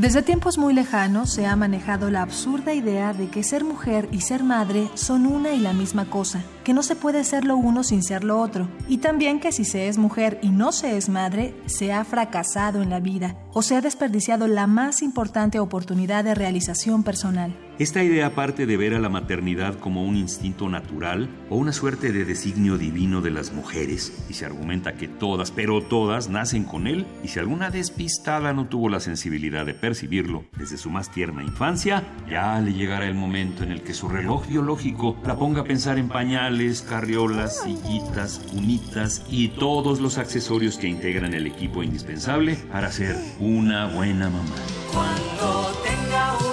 Desde tiempos muy lejanos se ha manejado la absurda idea de que ser mujer y ser madre son una y la misma cosa, que no se puede ser lo uno sin ser lo otro, y también que si se es mujer y no se es madre, se ha fracasado en la vida o se ha desperdiciado la más importante oportunidad de realización personal. Esta idea parte de ver a la maternidad como un instinto natural o una suerte de designio divino de las mujeres, y se argumenta que todas, pero todas, nacen con él, y si alguna despistada no tuvo la sensibilidad de percibirlo desde su más tierna infancia, ya le llegará el momento en el que su reloj biológico la ponga a pensar en pañales, carriolas, sillitas, unitas y todos los accesorios que integran el equipo indispensable para ser una buena mamá. Cuando tenga un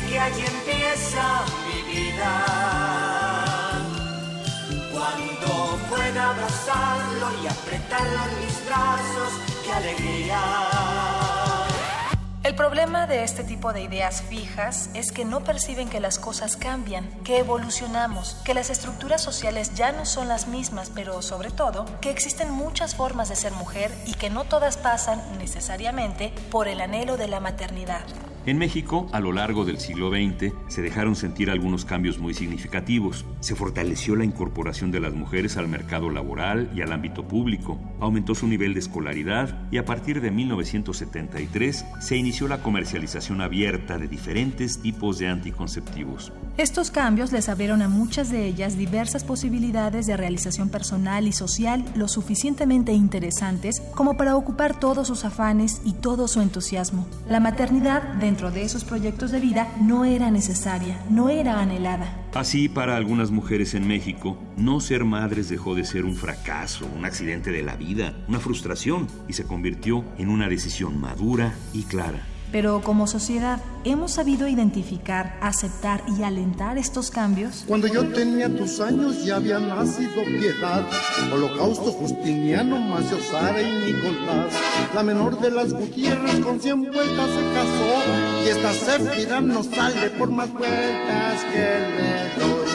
que allí empieza mi vida. Cuando pueda abrazarlo y apretarlo en mis brazos, qué alegría. El problema de este tipo de ideas fijas es que no perciben que las cosas cambian, que evolucionamos, que las estructuras sociales ya no son las mismas, pero sobre todo que existen muchas formas de ser mujer y que no todas pasan necesariamente por el anhelo de la maternidad. En México, a lo largo del siglo XX, se dejaron sentir algunos cambios muy significativos. Se fortaleció la incorporación de las mujeres al mercado laboral y al ámbito público, aumentó su nivel de escolaridad y a partir de 1973 se inició la comercialización abierta de diferentes tipos de anticonceptivos. Estos cambios les abrieron a muchas de ellas diversas posibilidades de realización personal y social lo suficientemente interesantes como para ocupar todos sus afanes y todo su entusiasmo. La maternidad dentro de esos proyectos de vida no era necesaria, no era anhelada. Así, para algunas mujeres en México, no ser madres dejó de ser un fracaso, un accidente de la vida, una frustración, y se convirtió en una decisión madura y clara. Pero como sociedad, ¿hemos sabido identificar, aceptar y alentar estos cambios? Cuando yo tenía tus años ya había nacido piedad, Holocausto, Justiniano, Macio, Sara y Nicolás. La menor de las Gutiérrez con cien vueltas se casó y esta Zéfira no sale por más vueltas que le doy.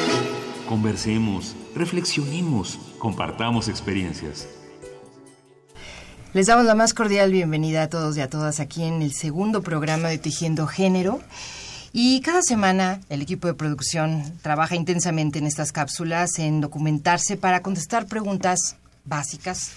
Conversemos, reflexionemos, compartamos experiencias. Les damos la más cordial bienvenida a todos y a todas aquí en el segundo programa de Tejiendo Género. Y cada semana el equipo de producción trabaja intensamente en estas cápsulas, en documentarse para contestar preguntas básicas,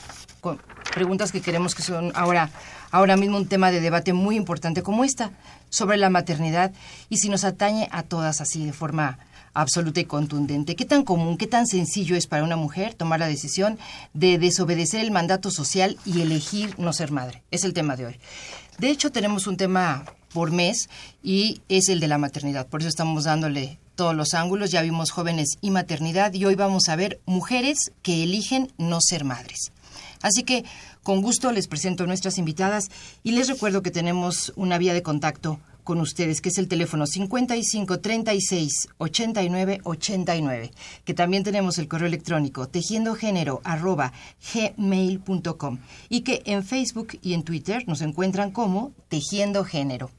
preguntas que queremos que son ahora, ahora mismo un tema de debate muy importante como esta, sobre la maternidad y si nos atañe a todas así de forma absoluta y contundente. ¿Qué tan común, qué tan sencillo es para una mujer tomar la decisión de desobedecer el mandato social y elegir no ser madre? Es el tema de hoy. De hecho, tenemos un tema por mes y es el de la maternidad. Por eso estamos dándole todos los ángulos. Ya vimos jóvenes y maternidad y hoy vamos a ver mujeres que eligen no ser madres. Así que con gusto les presento a nuestras invitadas y les recuerdo que tenemos una vía de contacto con ustedes, que es el teléfono 55 36 89 89, que también tenemos el correo electrónico tejiendogénero arroba gmail.com y que en Facebook y en Twitter nos encuentran como Tejiendo Género.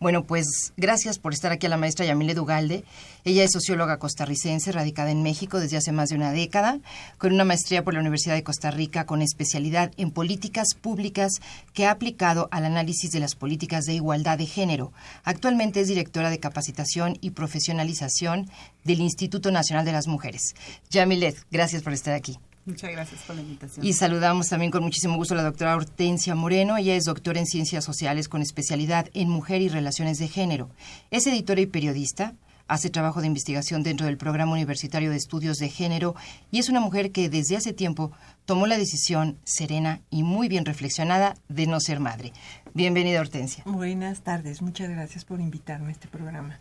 Bueno, pues gracias por estar aquí a la maestra Yamile Dugalde. Ella es socióloga costarricense, radicada en México desde hace más de una década, con una maestría por la Universidad de Costa Rica con especialidad en políticas públicas que ha aplicado al análisis de las políticas de igualdad de género. Actualmente es directora de capacitación y profesionalización del Instituto Nacional de las Mujeres. Yamilet, gracias por estar aquí. Muchas gracias por la invitación. Y saludamos también con muchísimo gusto a la doctora Hortensia Moreno. Ella es doctora en Ciencias Sociales con especialidad en Mujer y Relaciones de Género. Es editora y periodista. Hace trabajo de investigación dentro del Programa Universitario de Estudios de Género y es una mujer que desde hace tiempo tomó la decisión serena y muy bien reflexionada de no ser madre. Bienvenida, Hortensia. Buenas tardes, muchas gracias por invitarme a este programa.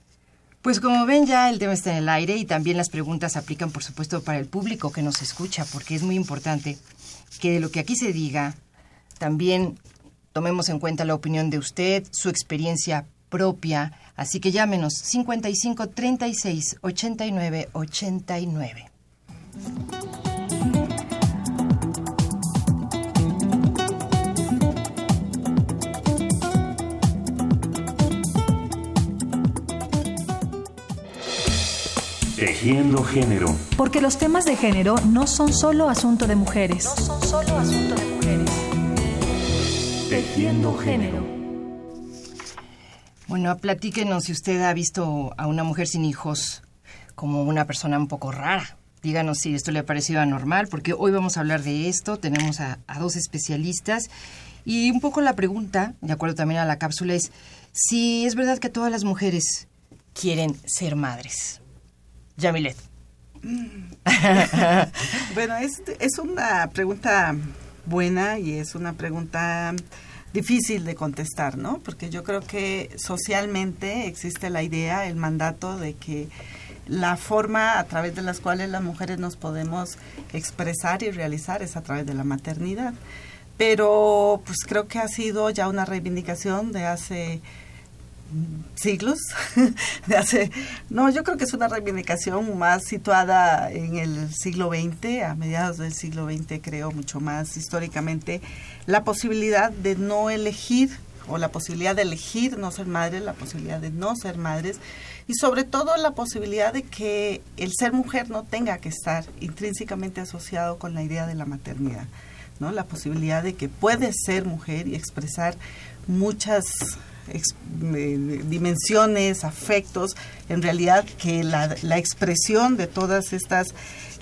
Pues como ven ya el tema está en el aire y también las preguntas aplican por supuesto para el público que nos escucha porque es muy importante que de lo que aquí se diga también tomemos en cuenta la opinión de usted, su experiencia propia, así que llámenos 55 36 89 89. Tejiendo género. Porque los temas de género no son solo asunto de mujeres. No son solo asunto de mujeres. Tejiendo género. Bueno, platíquenos si usted ha visto a una mujer sin hijos como una persona un poco rara. Díganos si esto le ha parecido anormal, porque hoy vamos a hablar de esto. Tenemos a, a dos especialistas. Y un poco la pregunta, de acuerdo también a la cápsula, es si es verdad que todas las mujeres quieren ser madres. Yamilet. bueno, es, es una pregunta buena y es una pregunta difícil de contestar, ¿no? Porque yo creo que socialmente existe la idea, el mandato de que la forma a través de las cuales las mujeres nos podemos expresar y realizar es a través de la maternidad. Pero pues creo que ha sido ya una reivindicación de hace siglos, de hace, no, yo creo que es una reivindicación más situada en el siglo XX, a mediados del siglo XX creo mucho más históricamente, la posibilidad de no elegir o la posibilidad de elegir no ser madres, la posibilidad de no ser madres y sobre todo la posibilidad de que el ser mujer no tenga que estar intrínsecamente asociado con la idea de la maternidad, ¿no? La posibilidad de que puedes ser mujer y expresar muchas dimensiones, afectos, en realidad que la, la expresión de todas estas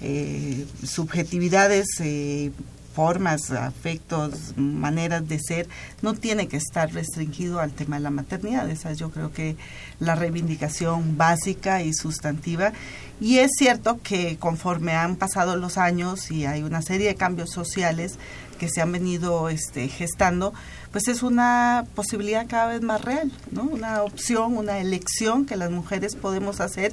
eh, subjetividades, eh, formas, afectos, maneras de ser, no tiene que estar restringido al tema de la maternidad. Esa es yo creo que la reivindicación básica y sustantiva. Y es cierto que conforme han pasado los años y hay una serie de cambios sociales que se han venido este, gestando, pues es una posibilidad cada vez más real, ¿no? Una opción, una elección que las mujeres podemos hacer,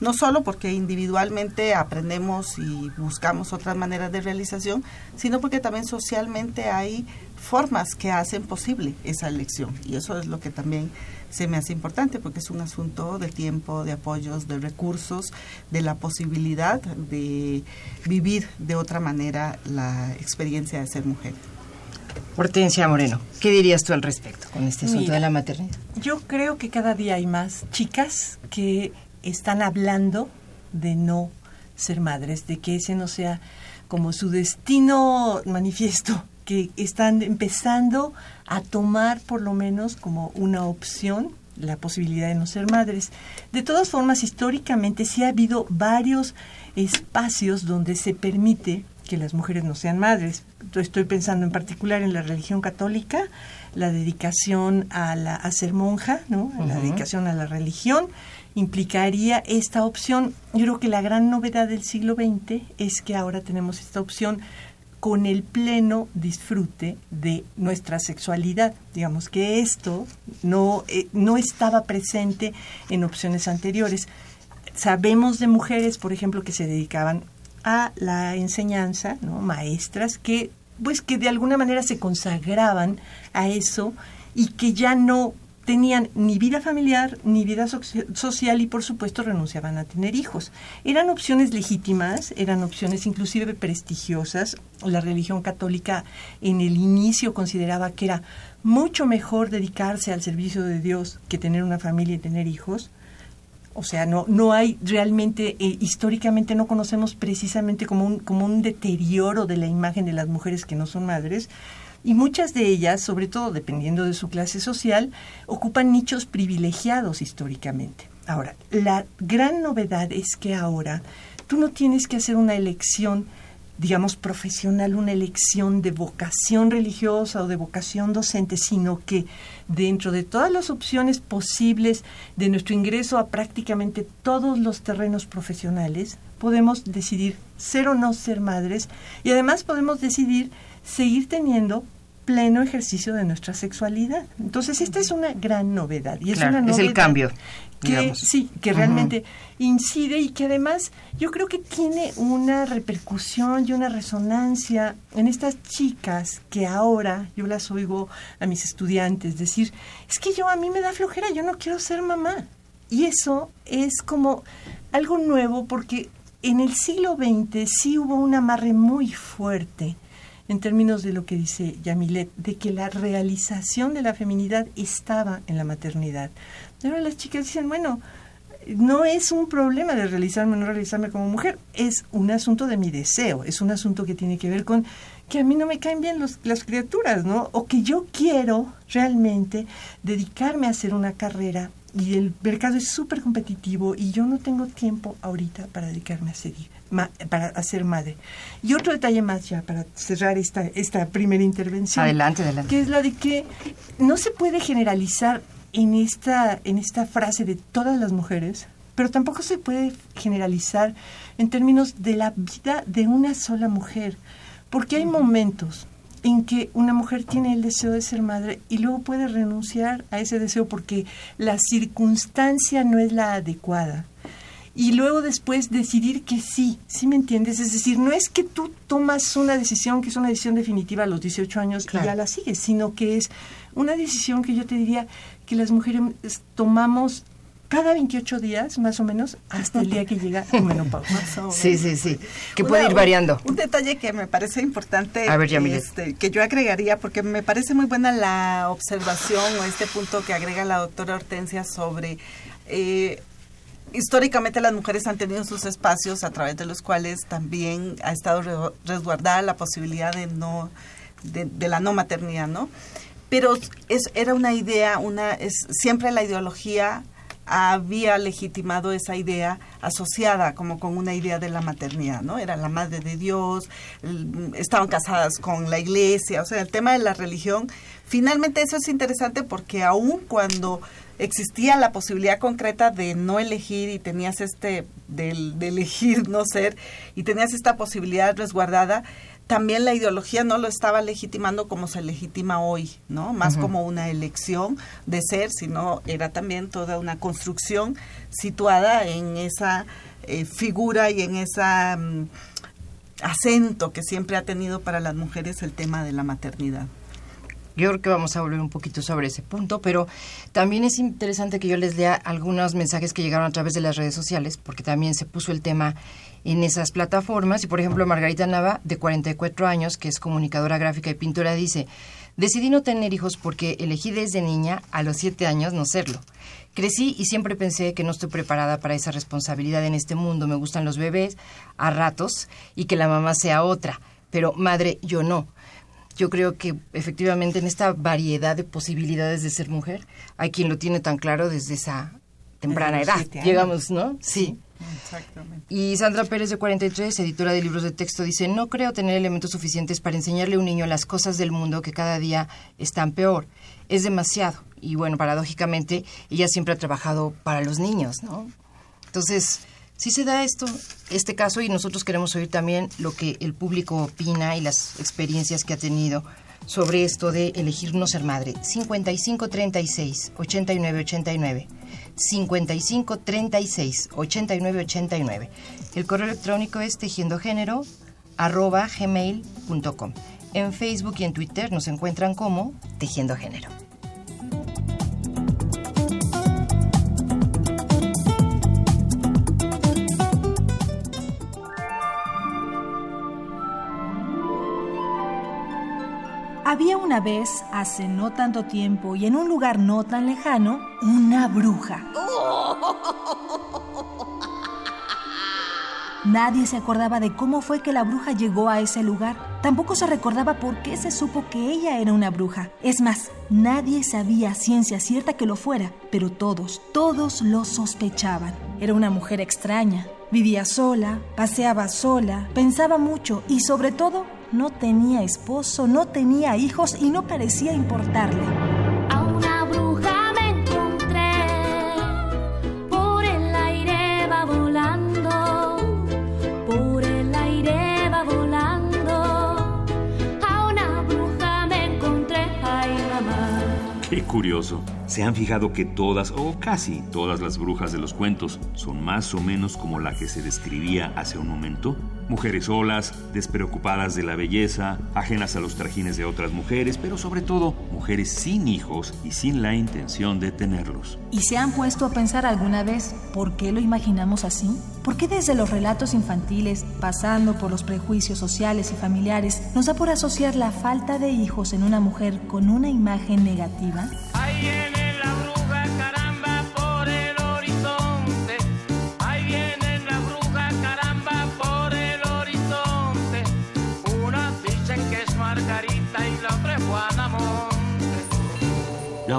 no solo porque individualmente aprendemos y buscamos otras maneras de realización, sino porque también socialmente hay formas que hacen posible esa elección. Y eso es lo que también se me hace importante porque es un asunto de tiempo, de apoyos, de recursos, de la posibilidad de vivir de otra manera la experiencia de ser mujer. Hortensia Moreno, ¿qué dirías tú al respecto con este asunto de la maternidad? Yo creo que cada día hay más chicas que están hablando de no ser madres, de que ese no sea como su destino manifiesto, que están empezando a tomar por lo menos como una opción la posibilidad de no ser madres. De todas formas, históricamente sí ha habido varios espacios donde se permite que las mujeres no sean madres. Estoy pensando en particular en la religión católica, la dedicación a, la, a ser monja, ¿no? la dedicación a la religión, implicaría esta opción. Yo creo que la gran novedad del siglo XX es que ahora tenemos esta opción con el pleno disfrute de nuestra sexualidad. Digamos que esto no, eh, no estaba presente en opciones anteriores. Sabemos de mujeres, por ejemplo, que se dedicaban a la enseñanza, ¿no? maestras que pues que de alguna manera se consagraban a eso y que ya no tenían ni vida familiar ni vida social y por supuesto renunciaban a tener hijos. Eran opciones legítimas, eran opciones inclusive prestigiosas. La religión católica en el inicio consideraba que era mucho mejor dedicarse al servicio de Dios que tener una familia y tener hijos. O sea, no, no hay realmente, eh, históricamente no conocemos precisamente como un, como un deterioro de la imagen de las mujeres que no son madres. Y muchas de ellas, sobre todo dependiendo de su clase social, ocupan nichos privilegiados históricamente. Ahora, la gran novedad es que ahora tú no tienes que hacer una elección digamos, profesional, una elección de vocación religiosa o de vocación docente, sino que dentro de todas las opciones posibles de nuestro ingreso a prácticamente todos los terrenos profesionales, podemos decidir ser o no ser madres y además podemos decidir seguir teniendo pleno ejercicio de nuestra sexualidad. Entonces, esta es una gran novedad. Y es, una novedad es el cambio. Que, sí, que realmente incide y que además yo creo que tiene una repercusión y una resonancia en estas chicas que ahora yo las oigo a mis estudiantes decir, es que yo a mí me da flojera, yo no quiero ser mamá. Y eso es como algo nuevo porque en el siglo XX sí hubo un amarre muy fuerte en términos de lo que dice Yamilet, de que la realización de la feminidad estaba en la maternidad. Ahora las chicas dicen, bueno, no es un problema de realizarme o no realizarme como mujer, es un asunto de mi deseo, es un asunto que tiene que ver con que a mí no me caen bien las criaturas, ¿no? O que yo quiero realmente dedicarme a hacer una carrera y el mercado es súper competitivo y yo no tengo tiempo ahorita para dedicarme a seguir, para hacer madre. Y otro detalle más ya para cerrar esta, esta primera intervención. Adelante, adelante. Que es la de que no se puede generalizar en esta, en esta frase de todas las mujeres, pero tampoco se puede generalizar en términos de la vida de una sola mujer, porque hay momentos en que una mujer tiene el deseo de ser madre y luego puede renunciar a ese deseo porque la circunstancia no es la adecuada. Y luego después decidir que sí, ¿sí me entiendes? Es decir, no es que tú tomas una decisión que es una decisión definitiva a los 18 años y ya la sigues, sino que es una decisión que yo te diría que las mujeres tomamos cada 28 días, más o menos, hasta el día que llega la menopausa. Sí, sí, sí, que puede ir variando. Un, detalle que me parece importante, A ver, este, que yo agregaría, porque me parece muy buena la observación o este punto que agrega la doctora Hortensia sobre... Eh, históricamente las mujeres han tenido sus espacios a través de los cuales también ha estado resguardada la posibilidad de no de, de la no maternidad, ¿no? Pero es, era una idea, una es siempre la ideología había legitimado esa idea asociada como con una idea de la maternidad, ¿no? Era la madre de Dios, estaban casadas con la iglesia, o sea, el tema de la religión. Finalmente eso es interesante porque aun cuando existía la posibilidad concreta de no elegir y tenías este, de, de elegir no ser, y tenías esta posibilidad resguardada, también la ideología no lo estaba legitimando como se legitima hoy, ¿no? Más como una elección de ser, sino era también toda una construcción situada en esa eh, figura y en esa mm, acento que siempre ha tenido para las mujeres el tema de la maternidad. Yo creo que vamos a volver un poquito sobre ese punto, pero también es interesante que yo les lea algunos mensajes que llegaron a través de las redes sociales, porque también se puso el tema en esas plataformas. Y por ejemplo, Margarita Nava, de 44 años, que es comunicadora gráfica y pintora, dice, decidí no tener hijos porque elegí desde niña a los 7 años no serlo. Crecí y siempre pensé que no estoy preparada para esa responsabilidad en este mundo. Me gustan los bebés a ratos y que la mamá sea otra, pero madre yo no. Yo creo que efectivamente en esta variedad de posibilidades de ser mujer, hay quien lo tiene tan claro desde esa temprana edad, llegamos, ¿no? Sí. Exactamente. Y Sandra Pérez, de 43, editora de libros de texto, dice, no creo tener elementos suficientes para enseñarle a un niño las cosas del mundo que cada día están peor. Es demasiado. Y bueno, paradójicamente, ella siempre ha trabajado para los niños, ¿no? Entonces, si se da esto, este caso, y nosotros queremos oír también lo que el público opina y las experiencias que ha tenido sobre esto de elegir no ser madre. 5536 8989. 55 36 89 89. El correo electrónico es tejiendogénero arroba gmail.com. En Facebook y en Twitter nos encuentran como Tejiendo Género. Había una vez, hace no tanto tiempo y en un lugar no tan lejano, una bruja. Nadie se acordaba de cómo fue que la bruja llegó a ese lugar. Tampoco se recordaba por qué se supo que ella era una bruja. Es más, nadie sabía ciencia cierta que lo fuera, pero todos, todos lo sospechaban. Era una mujer extraña. Vivía sola, paseaba sola, pensaba mucho y sobre todo no tenía esposo, no tenía hijos y no parecía importarle. A una bruja me encontré, por el aire va volando, por el aire va volando. A una bruja me encontré, ay mamá. Qué curioso. ¿Se han fijado que todas, o casi todas las brujas de los cuentos, son más o menos como la que se describía hace un momento? Mujeres solas, despreocupadas de la belleza, ajenas a los trajines de otras mujeres, pero sobre todo mujeres sin hijos y sin la intención de tenerlos. ¿Y se han puesto a pensar alguna vez por qué lo imaginamos así? ¿Por qué desde los relatos infantiles, pasando por los prejuicios sociales y familiares, nos da por asociar la falta de hijos en una mujer con una imagen negativa?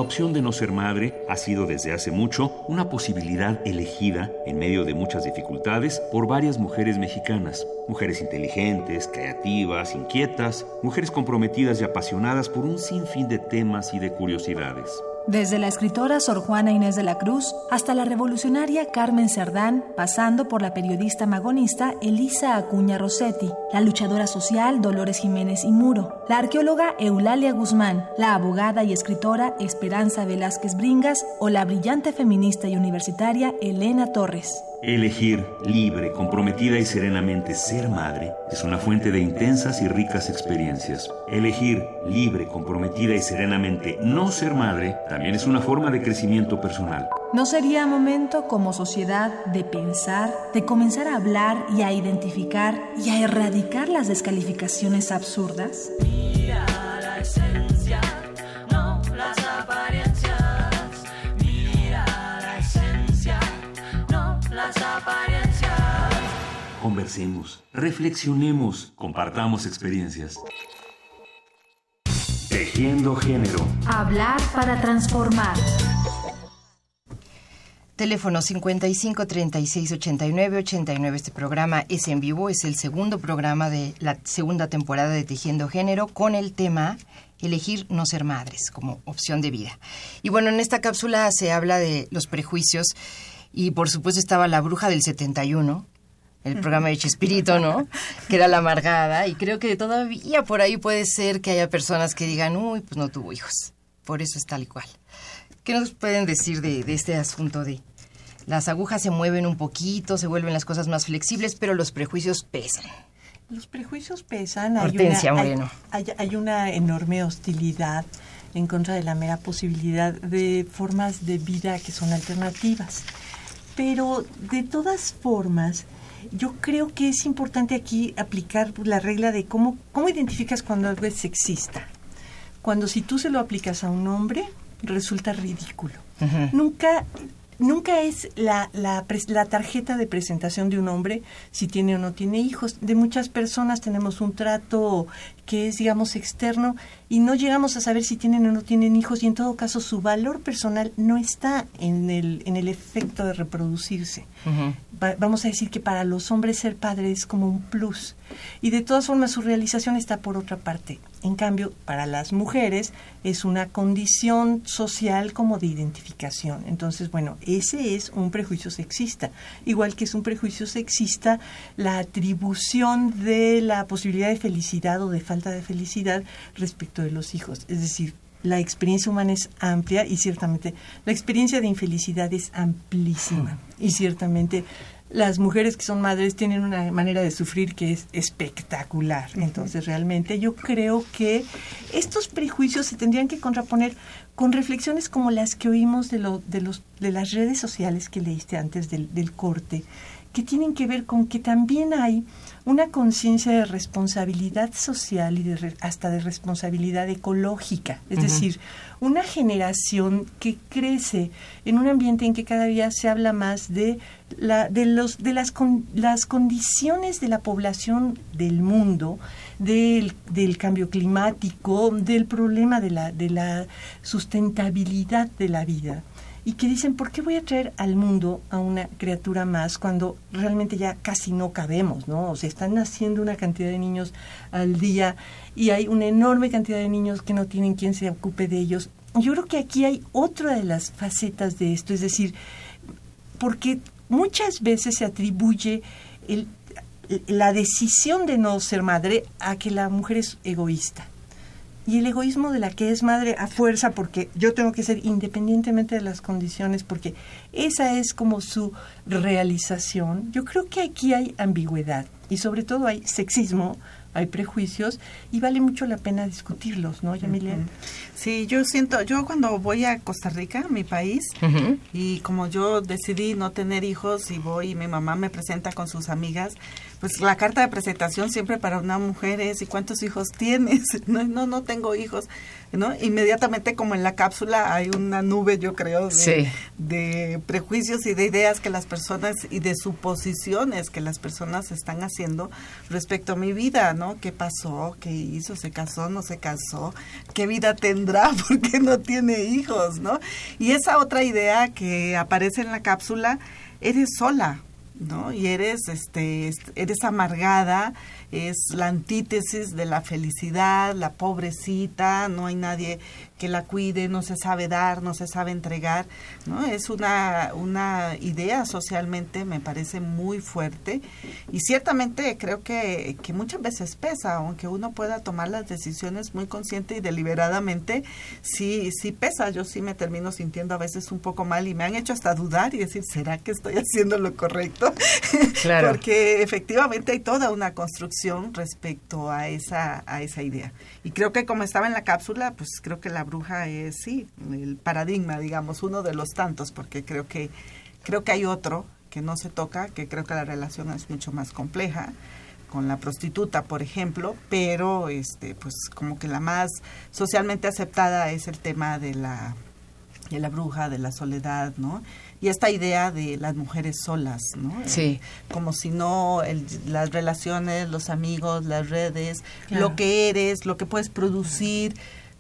La opción de no ser madre ha sido desde hace mucho una posibilidad elegida en medio de muchas dificultades por varias mujeres mexicanas. Mujeres inteligentes, creativas, inquietas, mujeres comprometidas y apasionadas por un sinfín de temas y de curiosidades. Desde la escritora Sor Juana Inés de la Cruz hasta la revolucionaria Carmen Cerdán, pasando por la periodista magonista Elisa Acuña Rossetti, la luchadora social Dolores Jiménez y Muro, la arqueóloga Eulalia Guzmán, la abogada y escritora Esperanza Velázquez Bringas o la brillante feminista y universitaria Elena Torres. Elegir libre, comprometida y serenamente ser madre es una fuente de intensas y ricas experiencias. Elegir libre, comprometida y serenamente no ser madre también es una forma de crecimiento personal. ¿No sería momento como sociedad de pensar, de comenzar a hablar y a identificar y a erradicar las descalificaciones absurdas? Mira Conversemos, reflexionemos, compartamos experiencias. Tejiendo género. Hablar para transformar. Teléfono 55 36 89 89. Este programa es en vivo, es el segundo programa de la segunda temporada de Tejiendo Género con el tema Elegir no ser madres como opción de vida. Y bueno, en esta cápsula se habla de los prejuicios y por supuesto estaba la bruja del 71, el programa de Chespirito, ¿no? Que era la amargada y creo que todavía por ahí puede ser que haya personas que digan, uy, pues no tuvo hijos, por eso es tal y cual. ¿Qué nos pueden decir de, de este asunto de las agujas se mueven un poquito, se vuelven las cosas más flexibles, pero los prejuicios pesan? Los prejuicios pesan. Hortensia hay una, hay- Moreno. Hay, hay una enorme hostilidad en contra de la mera posibilidad de formas de vida que son alternativas. Pero de todas formas, yo creo que es importante aquí aplicar la regla de cómo, cómo identificas cuando algo es sexista. Cuando si tú se lo aplicas a un hombre, resulta ridículo. Nunca, nunca es la, la, la tarjeta de presentación de un hombre si tiene o no tiene hijos. De muchas personas tenemos un trato que es, digamos, externo y no llegamos a saber si tienen o no tienen hijos y en todo caso su valor personal no está en el, en el efecto de reproducirse. Va- vamos a decir que para los hombres ser padre es como un plus y de todas formas su realización está por otra parte. En cambio, para las mujeres es una condición social como de identificación. Entonces, bueno, ese es un prejuicio sexista. Igual que es un prejuicio sexista la atribución de la posibilidad de felicidad o de falta de felicidad respecto de los hijos. Es decir, la experiencia humana es amplia y ciertamente la experiencia de infelicidad es amplísima. Y ciertamente las mujeres que son madres tienen una manera de sufrir que es espectacular. Entonces, realmente yo creo que estos prejuicios se tendrían que contraponer con reflexiones como las que oímos de, lo- de, los, de las redes sociales que leíste antes del, del corte, que tienen que ver con que también hay una conciencia de responsabilidad social y de re- hasta de responsabilidad ecológica. Es decir, una generación que crece en un ambiente en que cada día se habla más de, la, de, los, de las, con- las condiciones de la población del mundo, del, del cambio climático, del problema de la, de la sustentabilidad de la vida y que dicen, ¿por qué voy a traer al mundo a una criatura más cuando realmente ya casi no cabemos, ¿no? O sea, están naciendo una cantidad de niños al día y hay una enorme cantidad de niños que no tienen quien se ocupe de ellos. Yo creo que aquí hay otra de las facetas de esto, es decir, porque muchas veces se atribuye el- la decisión de no ser madre a que la mujer es egoísta y el egoísmo de la que es madre a fuerza porque yo tengo que ser independientemente de las condiciones porque esa es como su realización. Yo creo que aquí hay ambigüedad y sobre todo hay sexismo, hay prejuicios y vale mucho la pena discutirlos, ¿no, Yamilia? Sí, yo siento, yo cuando voy a Costa Rica, mi país, y como yo decidí no tener hijos y voy y mi mamá me presenta con sus amigas, pues la carta de presentación siempre para una mujer es ¿y cuántos hijos tienes? No, no, no tengo hijos, ¿no? Inmediatamente como en la cápsula hay una nube, yo creo, de, Sí. de prejuicios y de ideas que las personas y de suposiciones que las personas están haciendo respecto a mi vida, ¿no? ¿Qué pasó? ¿Qué hizo? ¿Se casó? ¿No se casó? ¿Qué vida tendrá? ¿Por qué no tiene hijos? ¿No? Y esa otra idea que aparece en la cápsula, eres sola, ¿no? Y eres, este, est- eres amargada, es la antítesis de la felicidad, la pobrecita, no hay nadie que la cuide, no se sabe dar, no se sabe entregar, ¿no? Es una, una idea socialmente, me parece muy fuerte y ciertamente creo que, que muchas veces pesa, aunque uno pueda tomar las decisiones muy consciente y deliberadamente, sí, sí pesa, yo sí me termino sintiendo a veces un poco mal y me han hecho hasta dudar y decir, ¿será que estoy haciendo lo correcto? Claro. Porque efectivamente hay toda una construcción respecto a esa, a esa idea. Y creo que como estaba en la cápsula, pues creo que la bruja es, sí, el paradigma, digamos, uno de los tantos, porque creo que, creo que hay otro que no se toca, que creo que la relación es mucho más compleja con la prostituta, por ejemplo, pero este pues como que la más socialmente aceptada es el tema de la de la bruja, de la soledad, ¿no? Y esta idea de las mujeres solas, ¿no? Sí. Como si no el- las relaciones, los amigos, las redes, Claro. lo que eres, lo que puedes producir,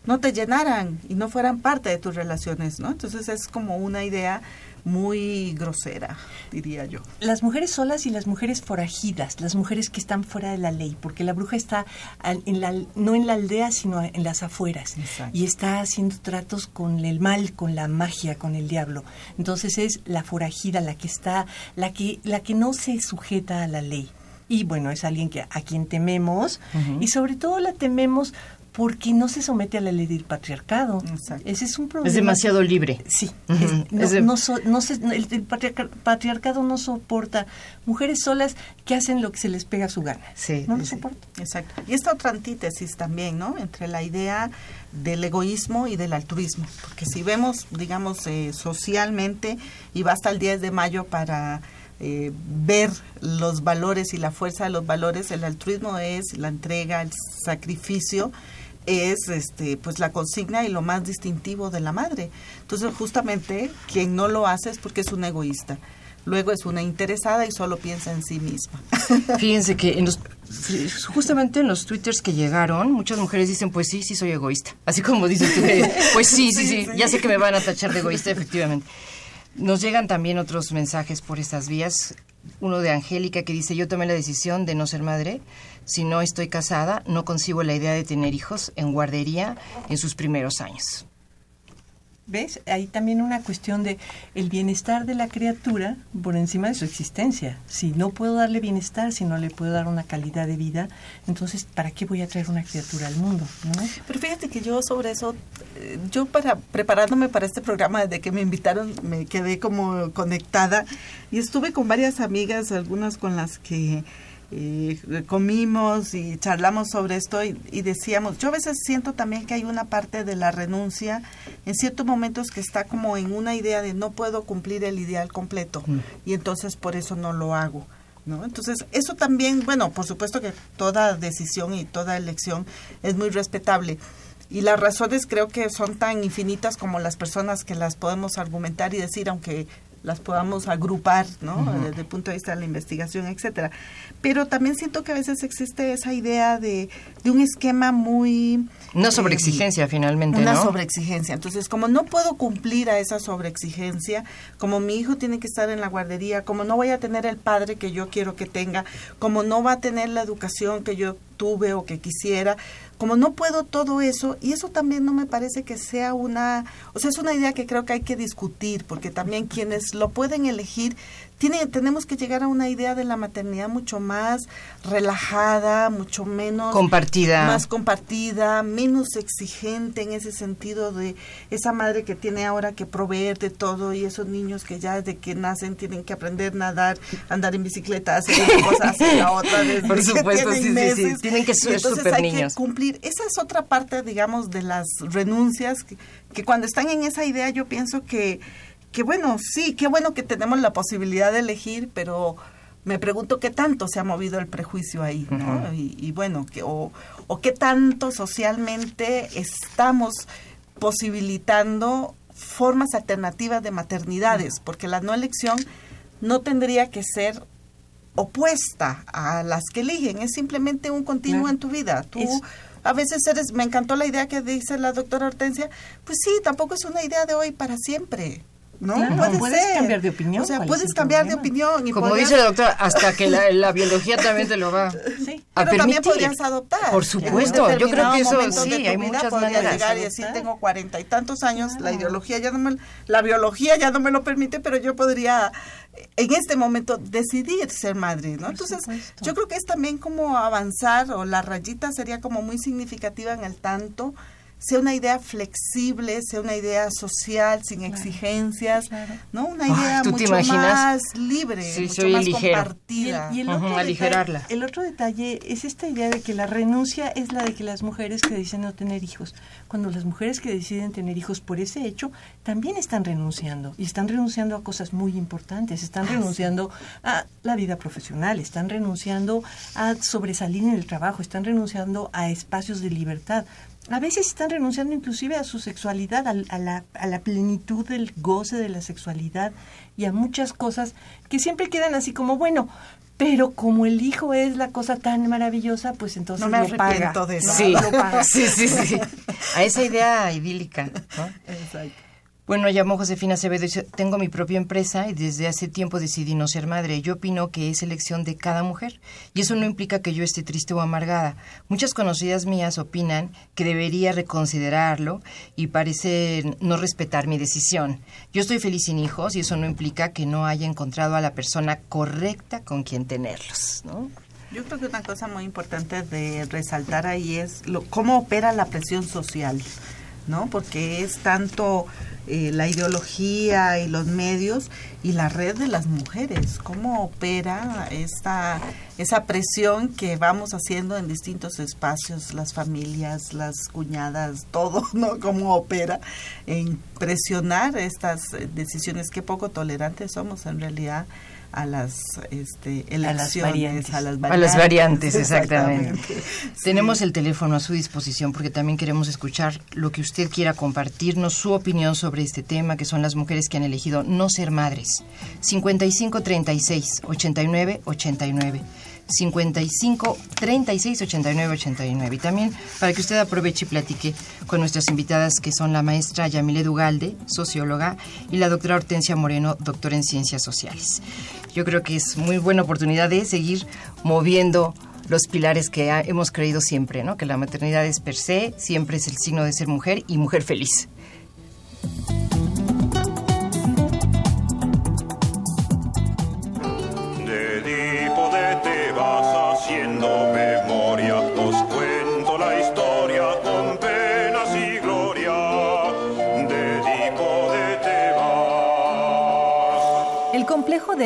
no te llenaran y no fueran parte de tus relaciones, ¿no? Entonces es como una idea muy grosera, diría yo. Las mujeres solas y las mujeres forajidas, las mujeres que están fuera de la ley, porque la bruja está en la, no en la aldea, sino en las afueras. Exacto. Y está haciendo tratos con el mal, con la magia, con el diablo. Entonces es la forajida, la que está, la que, la que no se sujeta a la ley. Y bueno, es alguien que, a quien tememos, y sobre todo la tememos porque no se somete a la ley del patriarcado. Exacto. Ese es un problema. Es demasiado libre. Sí, Ujú. es- no, Es de- no so- no se- no, el, el patriarca- patriarcado no soporta mujeres solas que hacen lo que se les pega a su gana. Sí, no lo sí. soporta. Exacto. Y esta otra antítesis también, ¿no? Entre la idea del egoísmo y del altruismo. Porque si vemos, digamos, eh, socialmente, y basta el 10 de mayo para eh, ver los valores y la fuerza de los valores, el altruismo es la entrega, el sacrificio es este pues la consigna y lo más distintivo de la madre. Entonces, justamente quien no lo hace es porque es un egoísta. Luego es una interesada y solo piensa en sí misma. Fíjense que en los, justamente en los twitters que llegaron, muchas mujeres dicen, pues sí, sí soy egoísta. Así como de, pues sí, sí, sí, ya sé que me van a tachar de egoísta, efectivamente. Nos llegan también otros mensajes por estas vías. Uno de Angélica que dice, yo tomé la decisión de no ser madre. Si no estoy casada, no consigo la idea de tener hijos en guardería en sus primeros años. ¿Ves? Hay también una cuestión de el bienestar de la criatura por encima de su existencia. Si no puedo darle bienestar, si no le puedo dar una calidad de vida, entonces ¿para qué voy a traer una criatura al mundo? ¿no? Pero fíjate que yo sobre eso, eh, yo para preparándome para este programa, desde que me invitaron, me quedé como conectada y estuve con varias amigas, algunas con las que eh, comimos y charlamos sobre esto y, y decíamos, yo a veces siento también que hay una parte de la renuncia en ciertos momentos que está como en una idea de no puedo cumplir el ideal completo y entonces por eso no lo hago. ¿No? Entonces, eso también, bueno, por supuesto que toda decisión y toda elección es muy respetable. Y las razones creo que son tan infinitas como las personas que las podemos argumentar y decir, aunque las podamos agrupar, ¿no? Desde el punto de vista de la investigación, etcétera. Pero también siento que a veces existe esa idea de, de un esquema muy... Una eh, sobreexigencia finalmente, una ¿no? sobreexigencia. Entonces, como no puedo cumplir a esa sobreexigencia, como mi hijo tiene que estar en la guardería, como no voy a tener el padre que yo quiero que tenga, como no va a tener la educación que yo tuve o que quisiera, como no puedo todo eso, y eso también no me parece que sea una, o sea, es una idea que creo que hay que discutir, porque también quienes lo pueden elegir, tiene, tenemos que llegar a una idea de la maternidad mucho más relajada, mucho menos Compartida. más compartida, menos exigente en ese sentido de esa madre que tiene ahora que proveer de todo y esos niños que ya desde que nacen tienen que aprender a nadar, andar en bicicleta, hacer una cosa, hacer la otra desde Por supuesto, sí, sí, sí. meses. Tienen que ser entonces súper hay niños. que cumplir. Esa es otra parte, digamos, de las renuncias que, que cuando están en esa idea yo pienso que que bueno, sí, qué bueno que tenemos la posibilidad de elegir, pero me pregunto qué tanto se ha movido el prejuicio ahí, ¿no? y, y, bueno, que, o, o qué tanto socialmente estamos posibilitando formas alternativas de maternidades, porque la no elección no tendría que ser opuesta a las que eligen, es simplemente un continuo en tu vida. Tú a veces eres, me encantó la idea que dice la doctora Hortensia, pues sí, tampoco es una idea de hoy para siempre. ¿No? puedes cambiar de opinión. O sea, puedes cambiar de opinión. Y Como dice la doctora, hasta que la, biología también te lo va sí. a Pero también podrías adoptar. Por supuesto, yo creo que eso sí, hay muchas maneras. llegar y decir, tengo cuarenta y tantos años, la ideología ya no me, la biología ya no me lo permite, pero yo podría en este momento decidir ser madre, ¿no? Entonces, yo creo que es también como avanzar, o la rayita sería como muy significativa en el tanto sea una idea flexible, sea una idea social, sin exigencias, ¿no? Una idea mucho más libre, mucho más compartida. Y el, otro detalle, el otro detalle es esta idea de que la renuncia es la de que las mujeres que dicen no tener hijos, cuando las mujeres que deciden tener hijos por ese hecho, también están renunciando. Y están renunciando a cosas muy importantes, están ah, renunciando a la vida profesional, están renunciando a sobresalir en el trabajo, están renunciando a espacios de libertad a veces están renunciando inclusive a su sexualidad, a, la, a, la, plenitud del goce de la sexualidad y a muchas cosas que siempre quedan así como, bueno, pero como el hijo es la cosa tan maravillosa, pues entonces no me lo paga. De eso. Sí. sí, sí, sí. A esa idea idílica. Exacto. Bueno, llamo Josefina Acevedo dice, tengo mi propia empresa y desde hace tiempo decidí no ser madre. Yo opino que es elección de cada mujer y eso no implica que yo esté triste o amargada. Muchas conocidas mías opinan que debería reconsiderarlo y parece no respetar mi decisión. Yo estoy feliz sin hijos y eso no implica que no haya encontrado a la persona correcta con quien tenerlos, ¿no? Yo creo que una cosa muy importante de resaltar ahí es lo, cómo opera la presión social, ¿no? Porque es tanto eh, la ideología y los medios y la red de las mujeres, cómo opera esta, esa presión que vamos haciendo en distintos espacios, las familias, las cuñadas, todo, ¿no? Cómo opera en presionar estas decisiones, qué poco tolerantes somos en realidad a las este, elecciones, a las variantes, a las variantes, exactamente. Tenemos el teléfono a su disposición porque también queremos escuchar lo que usted quiera compartirnos, su opinión sobre este tema, que son las mujeres que han elegido no ser madres. 55 36 89 89. 55 36 89 89. Y también para que usted aproveche y platique con nuestras invitadas que son la maestra Yamile Dugalde, socióloga, y la doctora Hortensia Moreno, doctora en ciencias sociales yo creo que es muy buena oportunidad de seguir moviendo los pilares que hemos creído siempre, ¿no? Que la maternidad es per se, siempre es el signo de ser mujer y mujer feliz. complejo de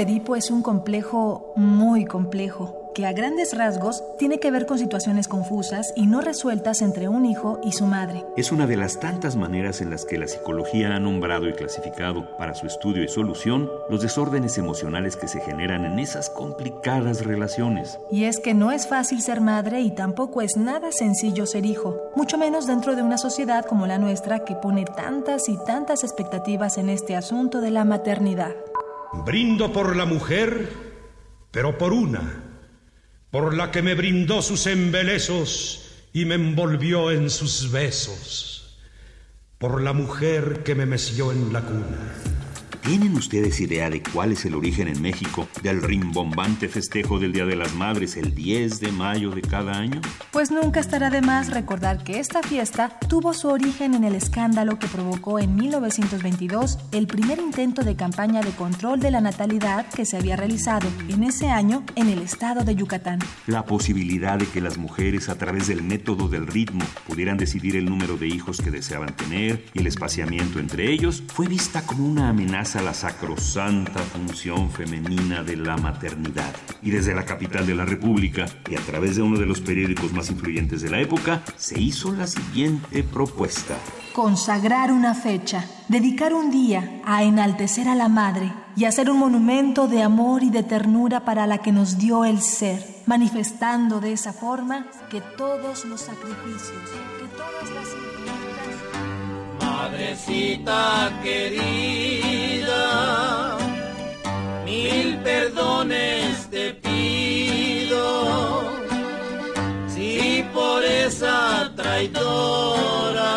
Edipo es un complejo muy complejo que a grandes rasgos tiene que ver con situaciones confusas y no resueltas entre un hijo y su madre. Es una de las tantas maneras en las que la psicología ha nombrado y clasificado para su estudio y solución los desórdenes emocionales que se generan en esas complicadas relaciones. Y es que no es fácil ser madre y tampoco es nada sencillo ser hijo, mucho menos dentro de una sociedad como la nuestra que pone tantas y tantas expectativas en este asunto de la maternidad. Brindo por la mujer, pero por una, por la que me brindó sus embelesos y me envolvió en sus besos, por la mujer que me meció en la cuna ¿Tienen ustedes idea de cuál es el origen en México del rimbombante festejo del Día de las Madres el 10 de mayo de cada año? Pues nunca estará de más recordar que esta fiesta tuvo su origen en el escándalo que provocó en 1922 el primer intento de campaña de control de la natalidad que se había realizado en ese año en el estado de Yucatán. La posibilidad de que las mujeres a través del método del ritmo pudieran decidir el número de hijos que deseaban tener y el espaciamiento entre ellos fue vista como una amenaza amenaza la sacrosanta función femenina de la maternidad. Y desde la capital de la República y a través de uno de los periódicos más influyentes de la época, se hizo la siguiente propuesta. Consagrar una fecha, dedicar un día a enaltecer a la madre y hacer un monumento de amor y de ternura para la que nos dio el ser, manifestando de esa forma que todos los sacrificios, que todas las Madrecita querida, mil perdones te pido, si por esa traidora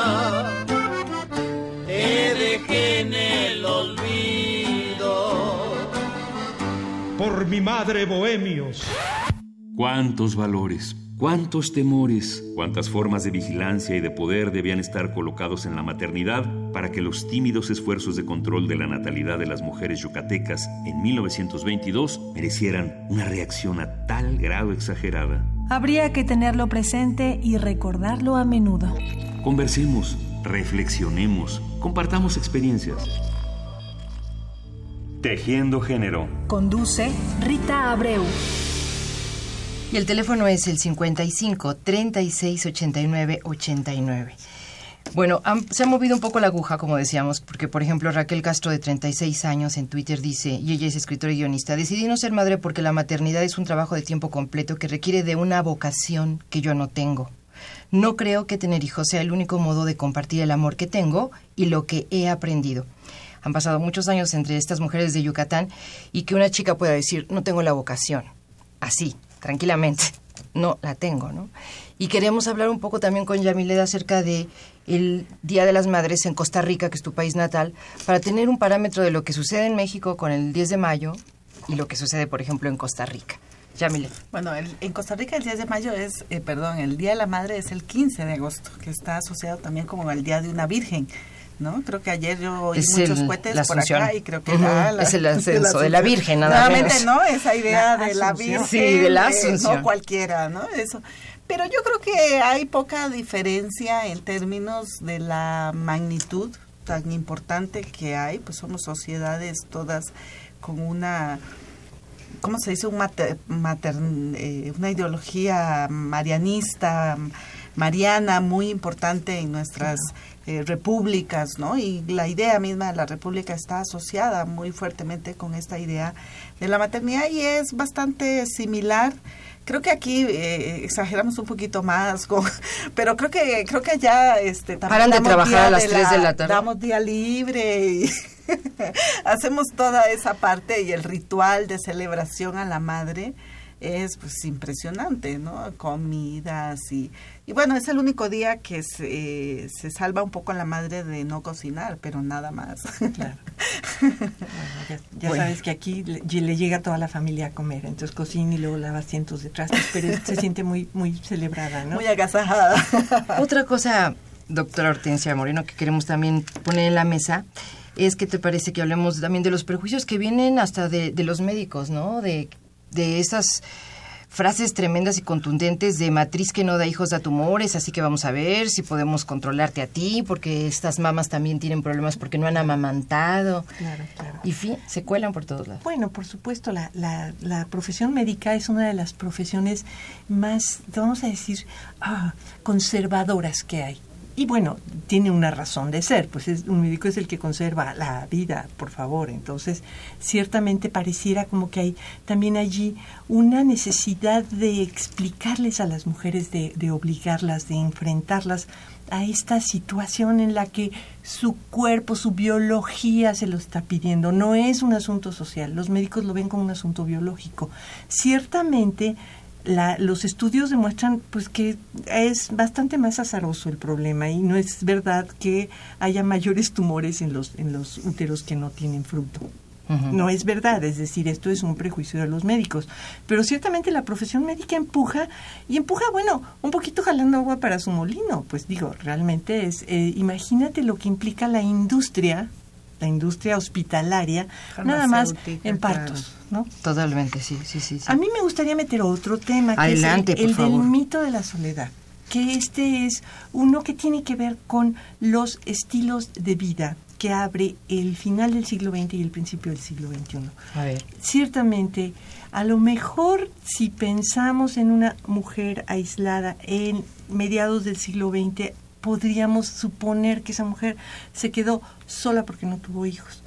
te dejé en el olvido. Por mi madre, bohemios. Cuántos valores, cuántos temores, cuántas formas de vigilancia y de poder debían estar colocados en la maternidad para que los tímidos esfuerzos de control de la natalidad de las mujeres yucatecas en 1922 merecieran una reacción a tal grado exagerada. Habría que tenerlo presente y recordarlo a menudo. Conversemos, reflexionemos, compartamos experiencias. Tejiendo género. Conduce Rita Abreu. Y el teléfono es el 55 36 89 89. Bueno, se ha movido un poco la aguja, como decíamos, porque, por ejemplo, Raquel Castro, de 36 años, en Twitter dice, y ella es escritora y guionista, decidí no ser madre porque la maternidad es un trabajo de tiempo completo que requiere de una vocación que yo no tengo. No creo que tener hijos sea el único modo de compartir el amor que tengo y lo que he aprendido. Han pasado muchos años entre estas mujeres de Yucatán y que una chica pueda decir, no tengo la vocación. Así, tranquilamente. No la tengo, ¿no? Y queremos hablar un poco también con Yamileda acerca de el Día de las Madres en Costa Rica, que es tu país natal, para tener un parámetro de lo que sucede en México con el 10 de mayo y lo que sucede, por ejemplo, en Costa Rica. Yamileda. Bueno, el- en Costa Rica el 10 de mayo es, eh, perdón, el Día de la Madre es el 15 de agosto, que está asociado también como el Día de una Virgen, ¿no? Creo que ayer yo oí Es muchos el- cohetes por acá y creo que era la- es el ascenso de la. Virgen, nada Nuevamente, menos. ¿no? Esa idea La de la. Virgen. Sí, de la Asunción. no cualquiera, ¿no? Eso. Pero yo creo que hay poca diferencia en términos de la magnitud tan importante que hay, pues somos sociedades todas con una ¿cómo se dice? Un mater- mater- eh, una ideología marianista, mariana, muy importante en nuestras eh, repúblicas, ¿no? Y la idea misma de la república está asociada muy fuertemente con esta idea de la maternidad y es bastante similar. Creo que aquí eh, exageramos un poquito más, con- pero creo que creo que allá este, también Paran de trabajar a las 3 de la tarde. Damos día libre y hacemos toda esa parte y el ritual de celebración a la madre es pues impresionante, ¿no? Comidas y, y bueno, es el único día que se, se salva un poco a la madre de no cocinar, pero nada más. Claro. Bueno, ya ya Bueno. sabes que aquí le, le llega a toda la familia a comer, entonces cocina y luego lava cientos de trastos, pero se siente muy muy celebrada, ¿no? Muy agasajada. Otra cosa, doctora Hortensia Moreno, que queremos también poner en la mesa, es que te parece que hablemos también de los prejuicios que vienen hasta de, de los médicos, ¿no? De, de esas frases tremendas y contundentes de matriz que no da hijos da tumores, así que vamos a ver si podemos controlarte a ti, porque estas mamás también tienen problemas porque no han amamantado. Claro, claro. Y fin, se cuelan por todos lados. Bueno, por supuesto, la, la, la profesión médica es una de las profesiones más, vamos a decir, ah, conservadoras que hay. Y bueno, tiene una razón de ser, pues es, un médico es el que conserva la vida, por favor. Entonces, ciertamente pareciera como que hay también allí una necesidad de explicarles a las mujeres, de, de obligarlas, de enfrentarlas a esta situación en la que su cuerpo, su biología se lo está pidiendo. No es un asunto social, los médicos lo ven como un asunto biológico. Ciertamente, la- los estudios demuestran pues que es bastante más azaroso el problema y no es verdad que haya mayores tumores en los, en los úteros que no tienen fruto. No es verdad, es decir, esto es un prejuicio de los médicos. Pero ciertamente la profesión médica empuja, y empuja, bueno, un poquito jalando agua para su molino. Pues digo, realmente es, eh, imagínate lo que implica la industria, la industria hospitalaria, nada más en claro. partos, ¿no? Totalmente, sí, sí, sí. sí. A mí me gustaría meter otro tema, que Adelante, es el, por el favor. del mito de la soledad, que este es uno que tiene que ver con los estilos de vida que abre el final del siglo XX y el principio del siglo XXI. A ver. Ciertamente, a lo mejor si pensamos en una mujer aislada en mediados del siglo XX, podríamos suponer que esa mujer se quedó sola porque no tuvo hijos.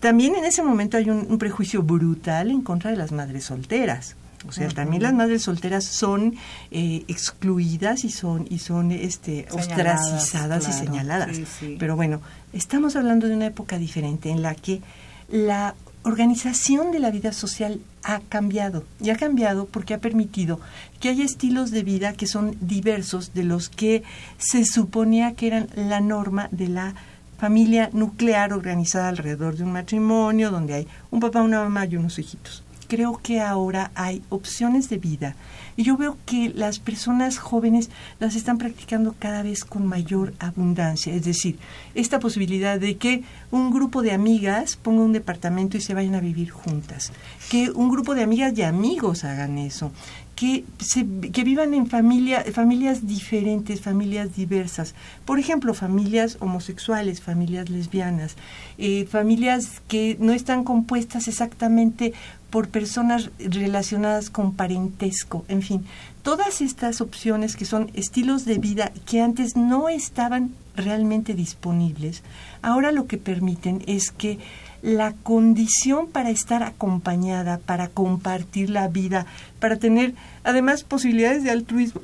También en ese momento hay un, un prejuicio brutal en contra de las madres solteras. O sea, también las madres solteras son eh, excluidas y son y son este Señaladas, ostracizadas y señaladas. Sí, sí. Pero bueno, estamos hablando de una época diferente en la que la organización de la vida social ha cambiado y ha cambiado porque ha permitido que haya estilos de vida que son diversos de los que se suponía que eran la norma de la familia nuclear organizada alrededor de un matrimonio donde hay un papá, una mamá y unos hijitos. Creo que ahora hay opciones de vida yo veo que las personas jóvenes las están practicando cada vez con mayor abundancia. Es decir, esta posibilidad de que un grupo de amigas ponga un departamento y se vayan a vivir juntas. Que un grupo de amigas y amigos hagan eso. Que, se, que vivan en familia, familias diferentes, familias diversas. Por ejemplo, familias homosexuales, familias lesbianas, eh, familias que no están compuestas exactamente por personas relacionadas con parentesco, en fin, todas estas opciones que son estilos de vida que antes no estaban realmente disponibles, ahora lo que permiten es que la condición para estar acompañada, para compartir la vida, para tener además posibilidades de altruismo,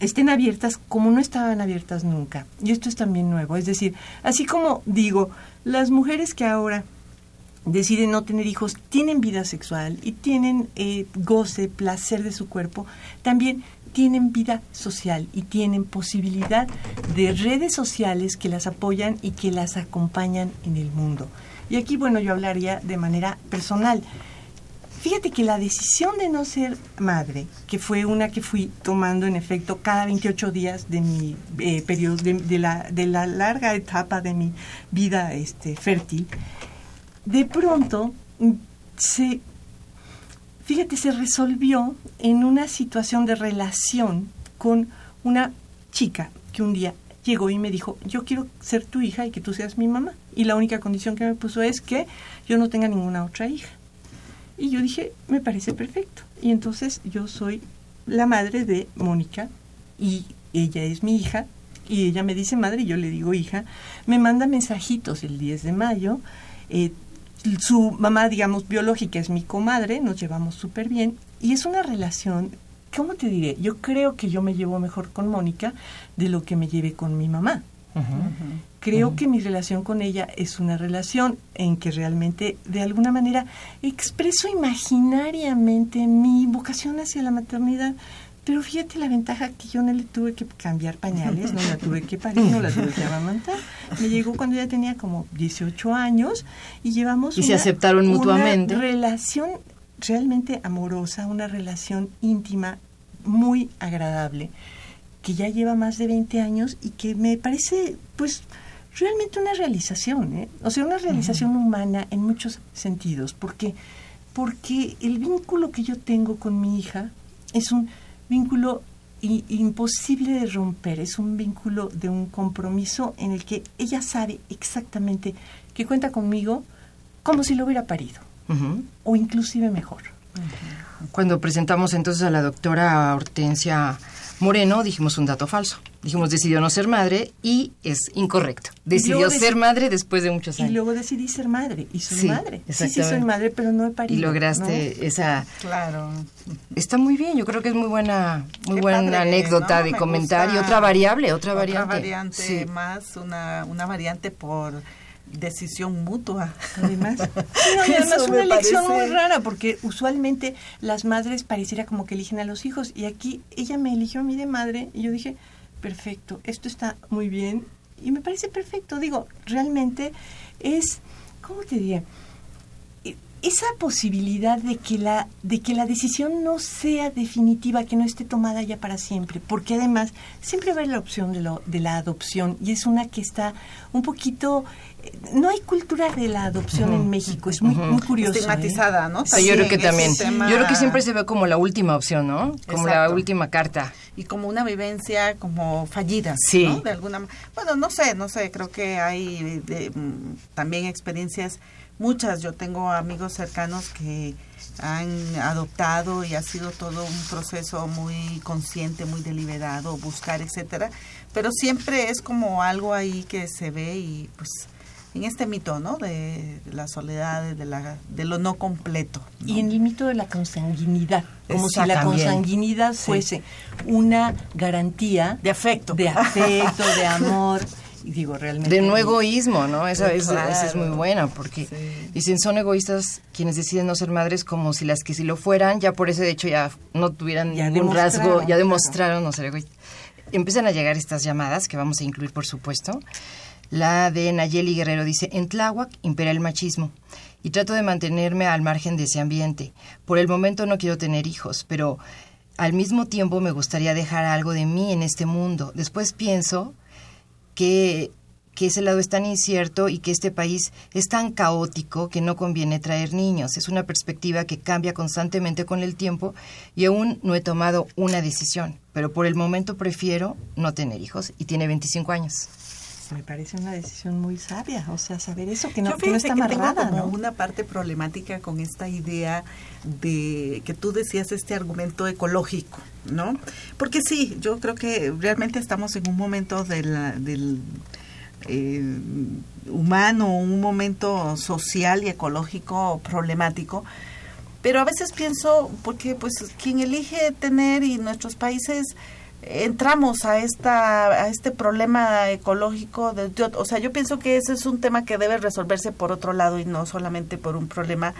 estén abiertas como no estaban abiertas nunca. Y esto es también nuevo. Es decir, así como digo, las mujeres que ahora deciden no tener hijos, tienen vida sexual y tienen eh, goce, placer de su cuerpo, también tienen vida social y tienen posibilidad de redes sociales que las apoyan y que las acompañan en el mundo. Y aquí, bueno, yo hablaría de manera personal. Fíjate que la decisión de no ser madre, que fue una que fui tomando en efecto cada 28 días de mi eh, periodo, de, la, de la larga etapa de mi vida este, fértil, de pronto se, fíjate, se resolvió en una situación de relación con una chica que un día llegó y me dijo, yo quiero ser tu hija y que tú seas mi mamá. Y la única condición que me puso es que yo no tenga ninguna otra hija. Y yo dije, me parece perfecto. Y entonces yo soy la madre de Mónica y ella es mi hija y ella me dice madre y yo le digo hija. Me manda mensajitos el 10 de mayo. Eh, su mamá, digamos, biológica es mi comadre, nos llevamos súper bien y es una relación, ¿cómo te diré? Yo creo que yo me llevo mejor con Mónica de lo que me llevé con mi mamá. Creo que mi relación con ella es una relación en que realmente, de alguna manera, expreso imaginariamente mi vocación hacia la maternidad. Pero fíjate la ventaja que yo no le tuve que cambiar pañales, no la tuve que parir, no la tuve que amamantar. Me llegó cuando ella tenía como 18 años y llevamos Y se aceptaron mutuamente. Una relación realmente amorosa, una relación íntima muy agradable, que ya lleva más de 20 años y que me parece, pues, realmente una realización, ¿eh? O sea, una realización humana en muchos sentidos. ¿Por qué? Porque el vínculo que yo tengo con mi hija es un vínculo imposible de romper, es un vínculo de un compromiso en el que ella sabe exactamente que cuenta conmigo como si lo hubiera parido, o inclusive mejor. Cuando presentamos entonces a la doctora Hortensia Moreno, dijimos un dato falso. Dijimos, decidió no ser madre y es incorrecto. Decidió ser madre después de muchos Y años. luego decidí ser madre, y soy Sí, madre. Sí, sí, soy madre, pero no he parido. Y lograste esa... Claro. Está muy bien, yo creo que es muy buena, muy Qué buena padre, anécdota ¿no? de Me comentario. Otra variable, otra, Otra variante. variante Sí. más, una, una variante por decisión mutua. Además, No, y además Eso una elección parece- muy rara, porque usualmente las madres pareciera como que eligen a los hijos, y aquí ella me eligió a mí de madre, y yo dije, perfecto, esto está muy bien, y me parece perfecto. Digo, realmente es, ¿cómo te diría? Eh, esa posibilidad de que la de que la decisión no sea definitiva, que no esté tomada ya para siempre, porque además siempre va a haber la opción de, lo, de la adopción y es una que está un poquito no hay cultura de la adopción en México, es muy, muy curioso. ¿eh? Estigmatizada, ¿no? Sí, yo creo que también. tema- Yo creo que siempre se ve como la última opción, ¿no? Como la última carta. y como una vivencia como fallida, Sí. ¿no? De alguna bueno, no sé, no sé, creo que hay de, mm, también experiencias muchas. Yo tengo amigos cercanos que han adoptado y ha sido todo un proceso muy consciente, muy deliberado, buscar, etcétera, pero siempre es como algo ahí que se ve y pues en este mito, ¿no? De la soledad, de la de lo no completo. ¿no? Y en el mito de la consanguinidad, como si la también. consanguinidad fuese una garantía de afecto. de afecto, de amor. Y digo, realmente. De no egoísmo, ¿no? Esa, es, Claro. esa es muy buena, porque dicen, son egoístas quienes deciden no ser madres como si las que si lo fueran, ya por ese hecho ya no tuvieran Ya ningún rasgo, demostraron, ya claro. demostraron no ser egoístas. Empiezan a llegar estas llamadas, que vamos a incluir, por supuesto. La de Nayeli Guerrero dice, en Tláhuac impera el machismo y trato de mantenerme al margen de ese ambiente. Por el momento no quiero tener hijos, pero al mismo tiempo me gustaría dejar algo de mí en este mundo. Después pienso que, que ese lado es tan incierto y que este país es tan caótico que no conviene traer niños. Es una perspectiva que cambia constantemente con el tiempo y aún no he tomado una decisión, pero por el momento prefiero no tener hijos y tiene 25 años. Me parece una decisión muy sabia, o sea, saber eso, que no, Yo que no está que tengo amarrada, como ¿no? una parte problemática con esta idea de que tú decías este argumento ecológico, ¿no? Porque sí, yo creo que realmente estamos en un momento de la- del eh, humano, un momento social y ecológico problemático. Pero a veces pienso, porque pues quien elige tener y nuestros países entramos a esta a este problema ecológico de, yo- o sea yo pienso que ese es un tema que debe resolverse por otro lado y no solamente por un problema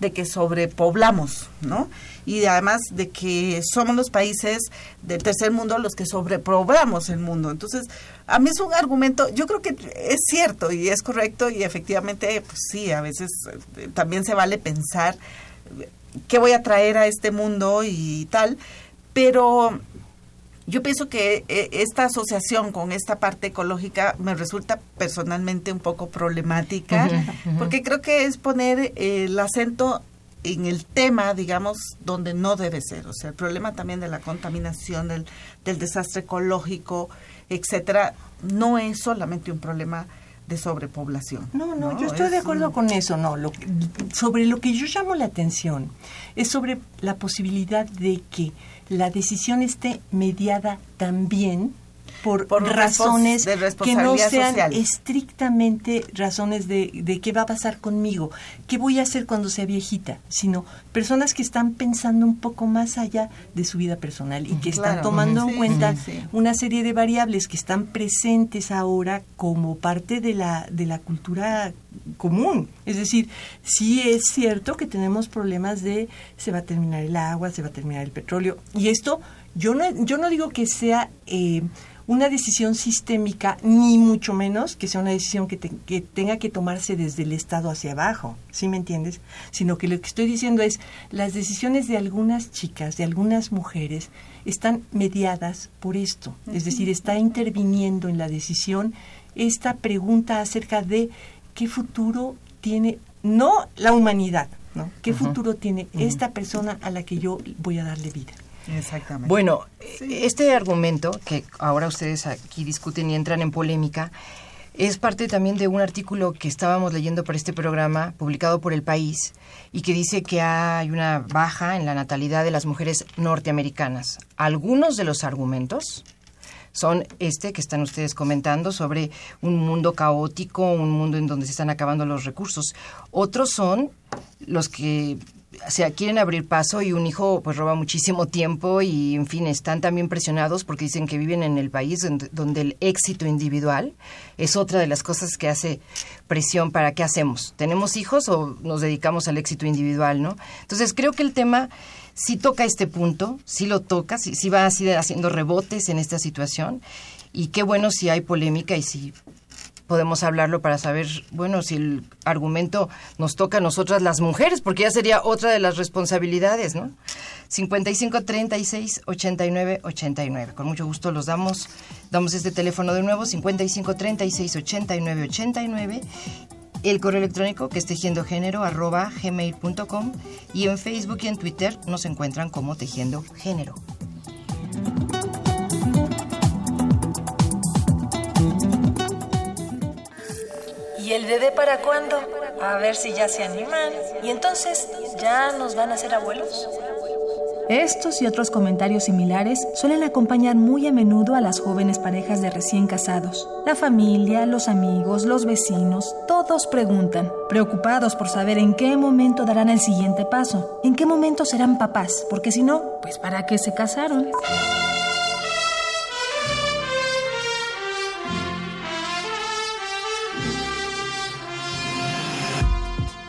de que sobrepoblamos no y además de que somos los países del tercer mundo los que sobrepoblamos el mundo. Entonces a mí es un argumento yo creo que es cierto y es correcto y efectivamente pues sí a veces eh, también se vale pensar eh, qué voy a traer a este mundo y tal pero yo pienso que eh, esta asociación con esta parte ecológica me resulta personalmente un poco problemática, porque creo que es poner eh, el acento en el tema, digamos, donde no debe ser. O sea, el problema también de la contaminación, del, del desastre ecológico, etcétera, no es solamente un problema de sobrepoblación. No, no, yo estoy Es de acuerdo un- con eso, no. Lo, sobre lo que yo llamo la atención es sobre la posibilidad de que la decisión esté mediada también por, Por razones de que no sean social. estrictamente razones de, de qué va a pasar conmigo, qué voy a hacer cuando sea viejita, sino personas que están pensando un poco más allá de su vida personal y que están tomando en cuenta sí, sí. una serie de variables que están presentes ahora como parte de la, de la cultura común. Es decir, sí es cierto que tenemos problemas de se va a terminar el agua, se va a terminar el petróleo. Y esto, yo no, yo no digo que sea eh, una decisión sistémica, ni mucho menos que sea una decisión que, te- que tenga que tomarse desde el Estado hacia abajo, ¿sí me entiendes? Sino que lo que estoy diciendo es, las decisiones de algunas chicas, de algunas mujeres, están mediadas por esto. Es decir, está interviniendo en la decisión esta pregunta acerca de qué futuro tiene, no la humanidad, ¿no? ¿Qué futuro tiene esta persona a la que yo voy a darle vida? Exactamente. Bueno, este argumento que ahora ustedes aquí discuten y entran en polémica es parte también de un artículo que estábamos leyendo para este programa publicado por El País y que dice que hay una baja en la natalidad de las mujeres norteamericanas. Algunos de los argumentos son este que están ustedes comentando sobre un mundo caótico, un mundo en donde se están acabando los recursos. Otros son los que se quieren abrir paso y un hijo pues roba muchísimo tiempo y en fin están también presionados porque dicen que viven en el país donde, el éxito individual es otra de las cosas que hace presión para qué hacemos tenemos hijos o nos dedicamos al éxito individual no entonces creo que el tema sí toca este punto sí lo toca sí, sí va así haciendo rebotes en esta situación y qué bueno si hay polémica y si podemos hablarlo para saber, bueno, si el argumento nos toca a nosotras las mujeres, porque ya sería otra de las responsabilidades, ¿no? 55 36 89 89. Con mucho gusto los damos, damos este teléfono de nuevo, 55 36 89 89 el correo electrónico que es tejiendo género arroba gmail.com y en Facebook y en Twitter nos encuentran como tejiendo género. El bebé para cuándo? A ver si ya se animan. ¿Y entonces ya nos van a hacer abuelos? Estos y otros comentarios similares suelen acompañar muy a menudo a las jóvenes parejas de recién casados. La familia, los amigos, los vecinos, todos preguntan, preocupados por saber en qué momento darán el siguiente paso, en qué momento serán papás, porque si no, pues ¿para qué se casaron?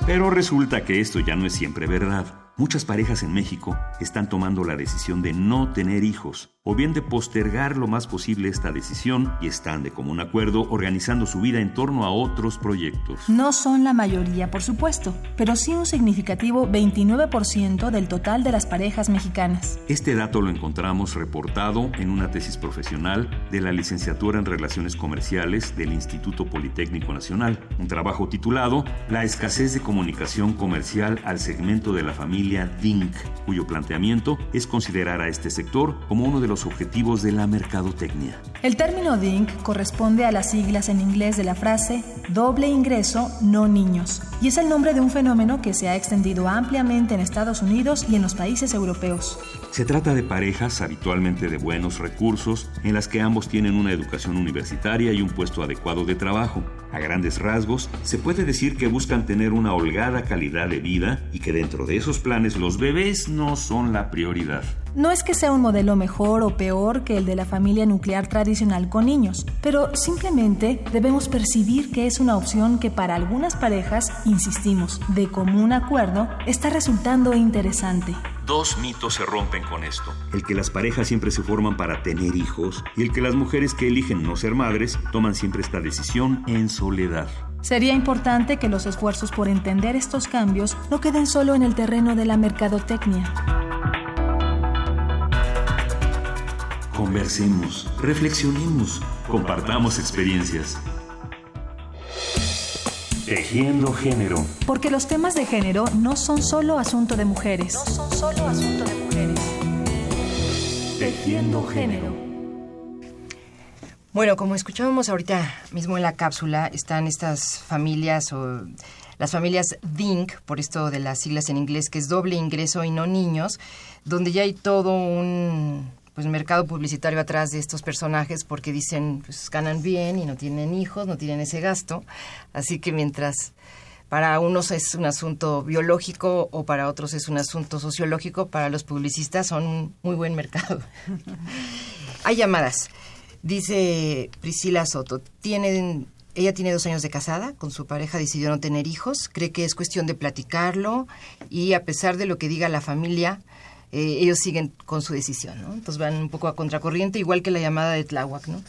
Pero resulta que esto ya no es siempre verdad. Muchas parejas en México están tomando la decisión de no tener hijos o bien de postergar lo más posible esta decisión y están de común acuerdo organizando su vida en torno a otros proyectos. No son la mayoría, por supuesto, pero sí un significativo 29% del total de las parejas mexicanas. Este dato lo encontramos reportado en una tesis profesional de la licenciatura en Relaciones Comerciales del Instituto Politécnico Nacional, un trabajo titulado La escasez de comunicación comercial al segmento de la familia DINC, cuyo planteamiento es considerar a este sector como uno de los objetivos de la mercadotecnia. El término DINC corresponde a las siglas en inglés de la frase doble ingreso, no niños, y es el nombre de un fenómeno que se ha extendido ampliamente en Estados Unidos y en los países europeos. Se trata de parejas habitualmente de buenos recursos en las que ambos tienen una educación universitaria y un puesto adecuado de trabajo. A grandes rasgos, se puede decir que buscan tener una holgada calidad de vida y que dentro de esos planes los bebés no son la prioridad. No es que sea un modelo mejor o peor que el de la familia nuclear tradicional con niños, pero simplemente debemos percibir que es una opción que para algunas parejas, insistimos, de común acuerdo, está resultando interesante. Dos mitos se rompen con esto. El que las parejas siempre se forman para tener hijos y el que las mujeres que eligen no ser madres toman siempre esta decisión en soledad. Sería importante que los esfuerzos por entender estos cambios no queden solo en el terreno de la mercadotecnia. Conversemos, reflexionemos, compartamos experiencias. Tejiendo género. Porque los temas de género no son solo asunto de mujeres. No son solo asunto de mujeres. Tejiendo género. Bueno, como escuchábamos ahorita mismo en la cápsula, están estas familias o las familias DINC, por esto de las siglas en inglés, que es doble ingreso y no niños, donde ya hay todo un pues mercado publicitario atrás de estos personajes porque dicen pues ganan bien y no tienen hijos, no tienen ese gasto, así que mientras para unos es un asunto biológico o para otros es un asunto sociológico, para los publicistas son un muy buen mercado. Hay llamadas. Dice Priscila Soto, tienen, ella tiene dos años de casada, con su pareja decidió no tener hijos, cree que es cuestión de platicarlo y a pesar de lo que diga la familia, eh, ellos siguen con su decisión, ¿no? Entonces van un poco a contracorriente, igual que la llamada de Tláhuac, ¿no?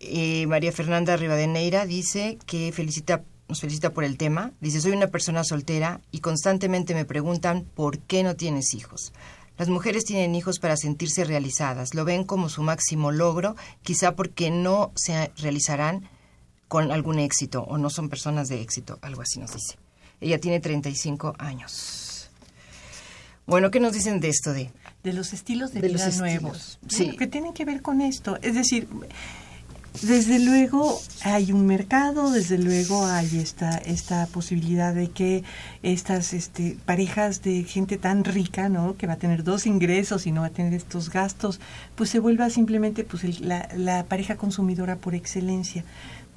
Eh, María Fernanda Rivadeneira dice que felicita, nos felicita por el tema. Dice, soy una persona soltera y constantemente me preguntan por qué no tienes hijos. Las mujeres tienen hijos para sentirse realizadas, lo ven como su máximo logro, quizá porque no se realizarán con algún éxito o no son personas de éxito, algo así nos dice. Ella tiene 35 años. Bueno, ¿qué nos dicen de esto de de los estilos de, De vida los nuevos sí. que tienen que ver con esto es decir desde luego hay un mercado desde luego hay esta esta posibilidad de que estas este, parejas de gente tan rica no que va a tener dos ingresos y no va a tener estos gastos pues se vuelva simplemente pues el- la, la pareja consumidora por excelencia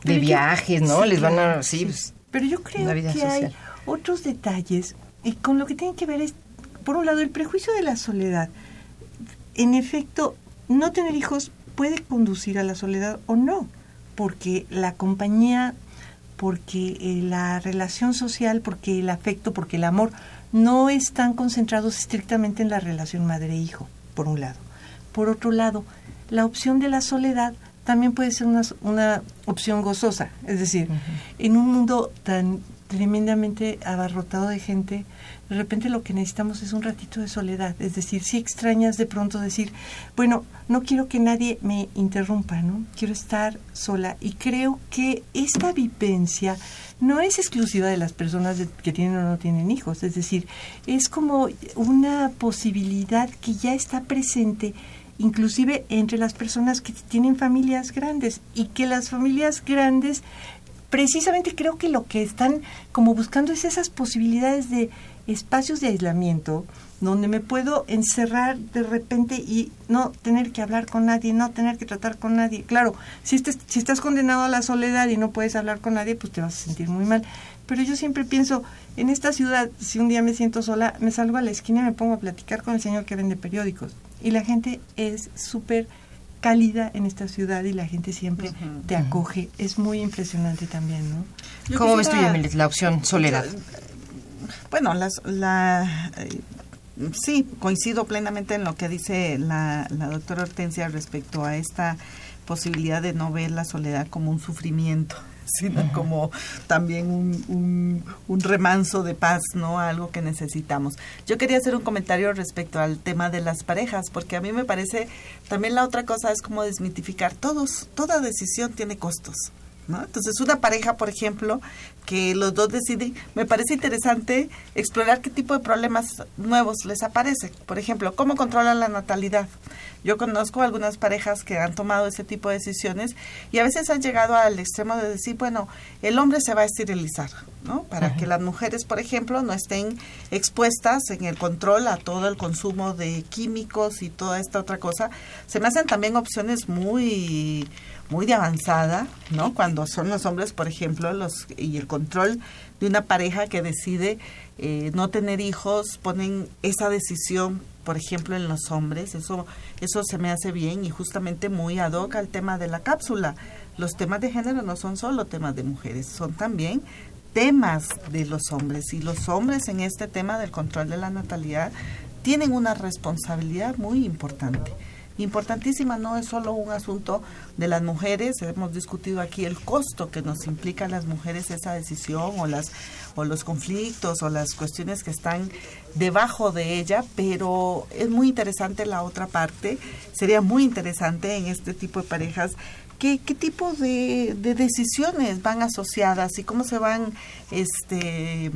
de yo- viajes, no? Sí, Les van a sí, pues, pero yo creo que hay social. otros detalles y con lo que tiene que ver es, por un lado, el prejuicio de la soledad. En efecto, no tener hijos puede conducir a la soledad o no, porque la compañía, porque eh, la relación social, porque el afecto, porque el amor no están concentrados estrictamente en la relación madre-hijo, por un lado. Por otro lado, la opción de la soledad también puede ser una, una opción gozosa. Es decir, en un mundo tan tremendamente abarrotado de gente, de repente lo que necesitamos es un ratito de soledad. Es decir, si extrañas de pronto decir, bueno, no quiero que nadie me interrumpa, ¿no? Quiero estar sola. Y creo que esta vivencia no es exclusiva de las personas de- que tienen o no tienen hijos. Es decir, es como una posibilidad que ya está presente inclusive entre las personas que tienen familias grandes y que las familias grandes precisamente creo que lo que están como buscando es esas posibilidades de espacios de aislamiento donde me puedo encerrar de repente y no tener que hablar con nadie, no tener que tratar con nadie. Claro, si, estés- si estás condenado a la soledad y no puedes hablar con nadie, pues te vas a sentir muy mal. Pero yo siempre pienso, en esta ciudad, si un día me siento sola, me salgo a la esquina y me pongo a platicar con el señor que vende periódicos. Y la gente es súper cálida en esta ciudad y la gente siempre te acoge. Es muy impresionante también, ¿no? Yo ¿Cómo ves tú, Yamilet, la opción soledad? Bueno, las, la, eh, sí, coincido plenamente en lo que dice la, la doctora Hortensia respecto a esta posibilidad de no ver la soledad como un sufrimiento, sino como también un, un, un remanso de paz, ¿no? Algo que necesitamos. Yo quería hacer un comentario respecto al tema de las parejas, porque a mí me parece, también la otra cosa es como desmitificar, todos, toda decisión tiene costos. ¿No? Entonces, una pareja, por ejemplo, que los dos deciden, me parece interesante explorar qué tipo de problemas nuevos les aparecen. Por ejemplo, cómo controlan la natalidad. Yo conozco algunas parejas que han tomado ese tipo de decisiones y a veces han llegado al extremo de decir, bueno, el hombre se va a esterilizar, ¿no? Para que las mujeres, por ejemplo, no estén expuestas en el control a todo el consumo de químicos y toda esta otra cosa. Se me hacen también opciones muy muy de avanzada, ¿no? Cuando son los hombres, por ejemplo, los y el control de una pareja que decide eh, no tener hijos, ponen esa decisión, por ejemplo, en los hombres, eso eso se me hace bien y justamente muy ad hoc al tema de la cápsula. Los temas de género no son solo temas de mujeres, son también temas de los hombres y los hombres en este tema del control de la natalidad tienen una responsabilidad muy importante importantísima, no es solo un asunto de las mujeres, hemos discutido aquí el costo que nos implica a las mujeres esa decisión o las o los conflictos o las cuestiones que están debajo de ella, pero es muy interesante la otra parte, sería muy interesante en este tipo de parejas ¿Qué, qué tipo de, de decisiones van asociadas y cómo se van este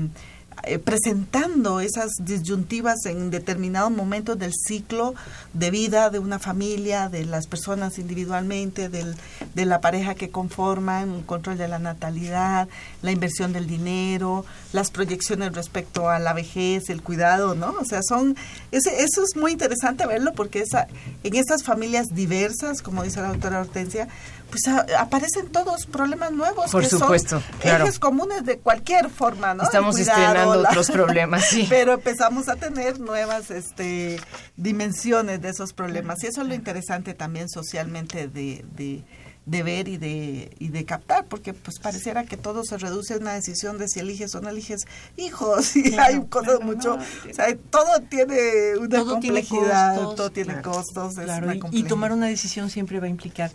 eh, presentando esas disyuntivas en determinados momentos del ciclo de vida de una familia, de las personas individualmente, del, de la pareja que conforman, el control de la natalidad, la inversión del dinero, las proyecciones respecto a la vejez, el cuidado, ¿no? O sea, son ese, eso es muy interesante verlo porque esa, en estas familias diversas, como dice la doctora Hortensia, pues a- aparecen todos problemas nuevos Por que supuesto, son claro. ejes comunes de cualquier forma, ¿no? Estamos cuidado, estrenando otros problemas, sí. Pero empezamos a tener nuevas este, dimensiones de esos problemas. Y eso es lo interesante también socialmente de, de, de ver y de, y de captar, porque pues pareciera que todo se reduce a una decisión de si eliges o no eliges hijos. Y Claro, hay cosas claro, mucho... no. o sea, todo tiene una Todo tiene complejidad, costos, todo tiene claro. costos. es Claro, una y- y, tomar una decisión siempre va a implicar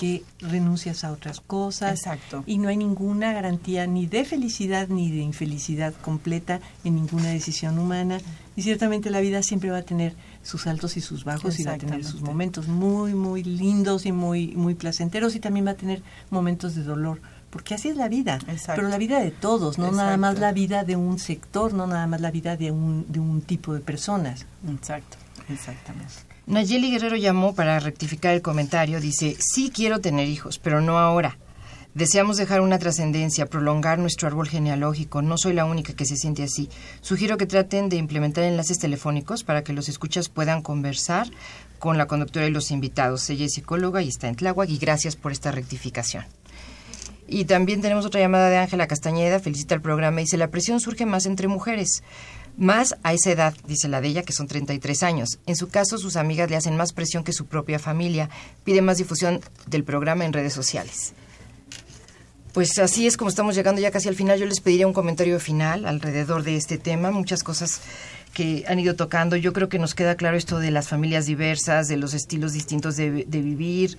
que renuncias a otras cosas. Exacto. Y no hay ninguna garantía ni de felicidad ni de infelicidad completa en ninguna decisión humana. Y ciertamente la vida siempre va a tener sus altos y sus bajos y va a tener sus momentos muy, muy lindos y muy, muy placenteros y también va a tener momentos de dolor. Porque así es la vida, Exacto. pero la vida de todos, no nada más la vida de un sector, no nada más la vida de un, de un tipo de personas. Exacto, exactamente. Nayeli Guerrero llamó para rectificar el comentario. Dice, sí quiero tener hijos, pero no ahora. Deseamos dejar una trascendencia, prolongar nuestro árbol genealógico. No soy la única que se siente así. Sugiero que traten de implementar enlaces telefónicos para que los escuchas puedan conversar con la conductora y los invitados. Ella es psicóloga y está en Tláhuac y gracias por esta rectificación. Y también tenemos otra llamada de Ángela Castañeda, felicita el programa y dice, la presión surge más entre mujeres, más a esa edad, dice la de ella, que son 33 años. En su caso, sus amigas le hacen más presión que su propia familia, pide más difusión del programa en redes sociales. Pues así es como estamos llegando ya casi al final. Yo les pediría un comentario final alrededor de este tema. Muchas cosas que han ido tocando. Yo creo que nos queda claro esto de las familias diversas, de los estilos distintos de, de vivir,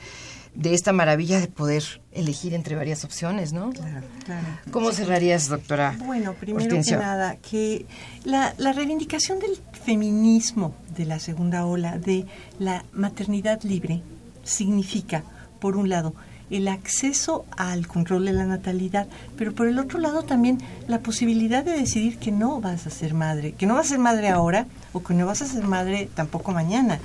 de esta maravilla de poder elegir entre varias opciones, ¿no? Claro, claro. ¿Cómo cerrarías, doctora? Bueno, primero Hortensio? que nada, que la, la reivindicación del feminismo de la segunda ola, de la maternidad libre, significa, por un lado, el acceso al control de la natalidad, pero por el otro lado también la posibilidad de decidir que no vas a ser madre, que no vas a ser madre ahora o que no vas a ser madre tampoco mañana.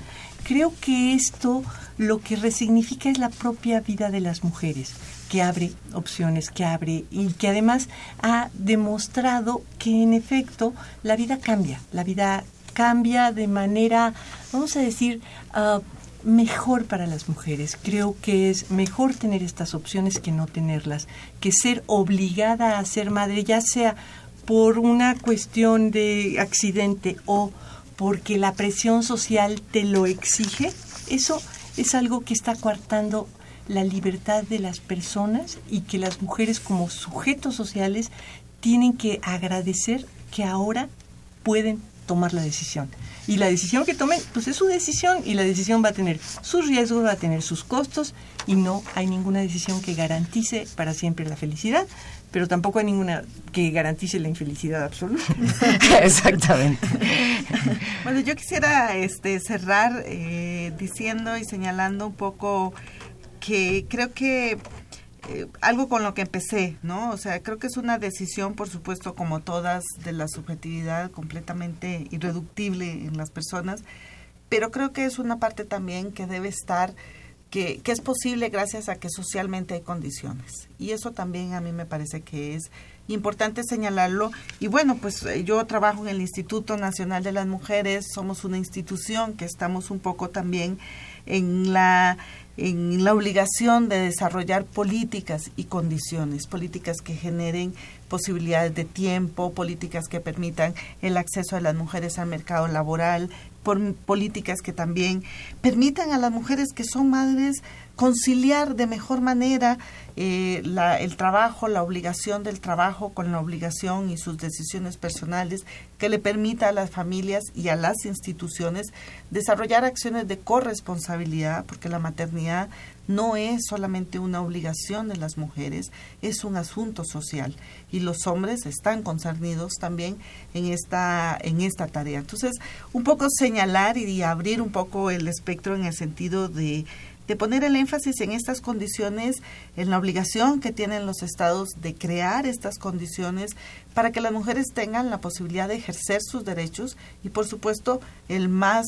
Creo que esto lo que resignifica es la propia vida de las mujeres, que abre opciones, que abre y que además ha demostrado que en efecto la vida cambia, la vida cambia de manera, vamos a decir, ah, mejor para las mujeres. Creo que es mejor tener estas opciones que no tenerlas, que ser obligada a ser madre, ya sea por una cuestión de accidente o porque la presión social te lo exige, eso es algo que está coartando la libertad de las personas y que las mujeres como sujetos sociales tienen que agradecer que ahora pueden tomar la decisión. Y la decisión que tomen, pues es su decisión y la decisión va a tener sus riesgos, va a tener sus costos y no hay ninguna decisión que garantice para siempre la felicidad, pero tampoco hay ninguna que garantice la infelicidad absoluta. Exactamente. Bueno, yo quisiera este, cerrar eh, diciendo y señalando un poco que creo que eh, algo con lo que empecé, ¿no? O sea, creo que es una decisión, por supuesto, como todas, de la subjetividad completamente irreductible en las personas, pero creo que es una parte también que debe estar, que, es posible gracias a que socialmente hay condiciones. Y eso también a mí me parece que es importante señalarlo. Y bueno, pues eh, yo trabajo en el Instituto Nacional de las Mujeres, somos una institución que estamos un poco también en la en la obligación de desarrollar políticas y condiciones, políticas que generen posibilidades de tiempo, políticas que permitan el acceso de las mujeres al mercado laboral, por políticas que también permitan a las mujeres que son madres conciliar de mejor manera eh, la- el trabajo, la obligación del trabajo con la obligación y sus decisiones personales, que le permita a las familias y a las instituciones desarrollar acciones de corresponsabilidad, porque la maternidad no es solamente una obligación de las mujeres, es un asunto social y los hombres están concernidos también en esta en esta tarea. Entonces, un poco señalar y abrir un poco el espectro en el sentido de de poner el énfasis en estas condiciones, en la obligación que tienen los estados de crear estas condiciones para que las mujeres tengan la posibilidad de ejercer sus derechos y, por supuesto, el más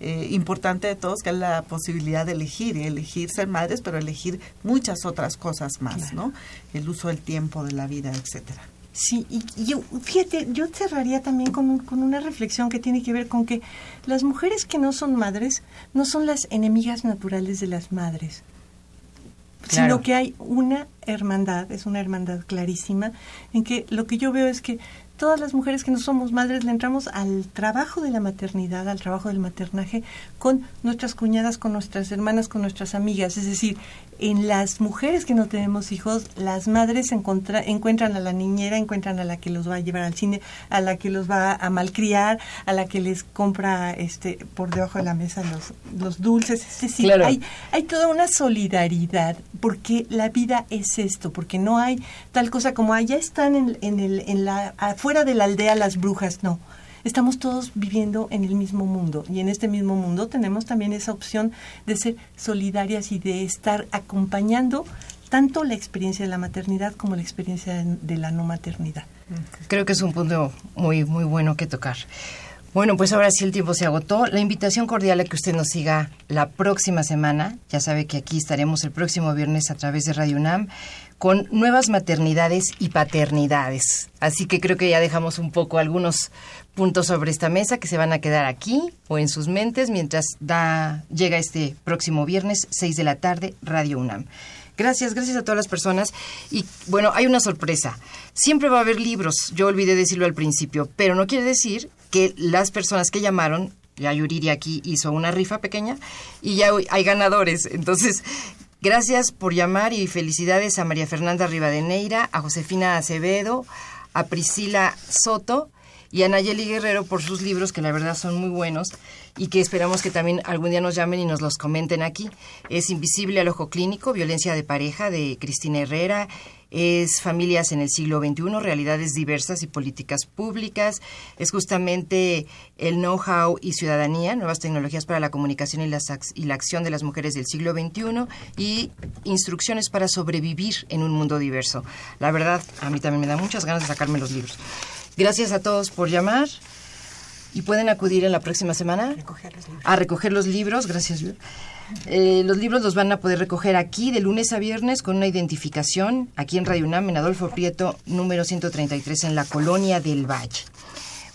eh, importante de todos, que es la posibilidad de elegir, y elegir ser madres, pero elegir muchas otras cosas más, ¿no? El uso del tiempo, de la vida, etcétera. Sí, y, y yo, fíjate, yo cerraría también con, un- con una reflexión que tiene que ver con que las mujeres que no son madres no son las enemigas naturales de las madres, Claro. sino que hay una hermandad, es una hermandad clarísima, en que lo que yo veo es que todas las mujeres que no somos madres le entramos al trabajo de la maternidad, al trabajo del maternaje, con nuestras cuñadas, con nuestras hermanas, con nuestras amigas. Es decir, en las mujeres que no tenemos hijos, las madres encontra- encuentran a la niñera, encuentran a la que los va a llevar al cine, a la que los va a malcriar, a la que les compra este por debajo de la mesa los, los dulces. Es decir, Claro. hay, hay toda una solidaridad, porque la vida es esto, porque no hay tal cosa como allá están en, en el, en la, afuera de la aldea las brujas, no. Estamos todos viviendo en el mismo mundo y en este mismo mundo tenemos también esa opción de ser solidarias y de estar acompañando tanto la experiencia de la maternidad como la experiencia de, de la no maternidad. Creo que es un punto muy, muy bueno que tocar. Bueno, pues ahora sí el tiempo se agotó. La invitación cordial a que usted nos siga la próxima semana. Ya sabe que aquí estaremos el próximo viernes a través de Radio UNAM con nuevas maternidades y paternidades. Así que creo que ya dejamos un poco algunos puntos sobre esta mesa que se van a quedar aquí o en sus mentes mientras da, llega este próximo viernes, 6 de la tarde, Radio UNAM. Gracias, gracias a todas las personas. Y bueno, hay una sorpresa. Siempre va a haber libros, yo olvidé decirlo al principio, pero no quiere decir que las personas que llamaron, ya Yuriria aquí hizo una rifa pequeña y ya hay ganadores. Entonces, gracias por llamar y felicidades a María Fernanda Rivadeneira, a Josefina Acevedo, a Priscila Soto y a Nayeli Guerrero por sus libros, que la verdad son muy buenos y que esperamos que también algún día nos llamen y nos los comenten aquí. Es Invisible al Ojo Clínico, Violencia de Pareja, de Cristina Herrera. Es Familias en el siglo XXI, Realidades diversas y políticas públicas. Es justamente el know-how y ciudadanía, nuevas tecnologías para la comunicación y, y la acción de las mujeres del siglo XXI y instrucciones para sobrevivir en un mundo diverso. La verdad, a mí también me da muchas ganas de sacarme los libros. Gracias a todos por llamar y pueden acudir en la próxima semana a recoger los libros. Gracias. Eh, los libros los van a poder recoger aquí de lunes a viernes con una identificación aquí en Radio UNAM en Adolfo Prieto número 133 en la Colonia del Valle.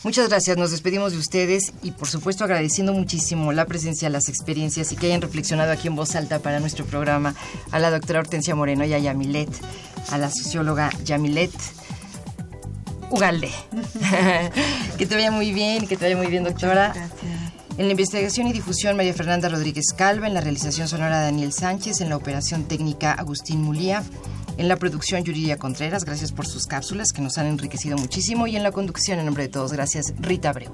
Muchas gracias, nos despedimos de ustedes y por supuesto agradeciendo muchísimo la presencia, las experiencias y que hayan reflexionado aquí en voz alta para nuestro programa a la doctora Hortensia Moreno y a Yamilet, a la socióloga Yamilet Ugalde. que te vaya muy bien, que te vaya muy bien, doctora. En la investigación y difusión, María Fernanda Rodríguez Calva. En la realización sonora, Daniel Sánchez. En la operación técnica, Agustín Mulía. En la producción, Yuridia Contreras. Gracias por sus cápsulas que nos han enriquecido muchísimo. Y en la conducción, en nombre de todos, gracias, Rita Abreu.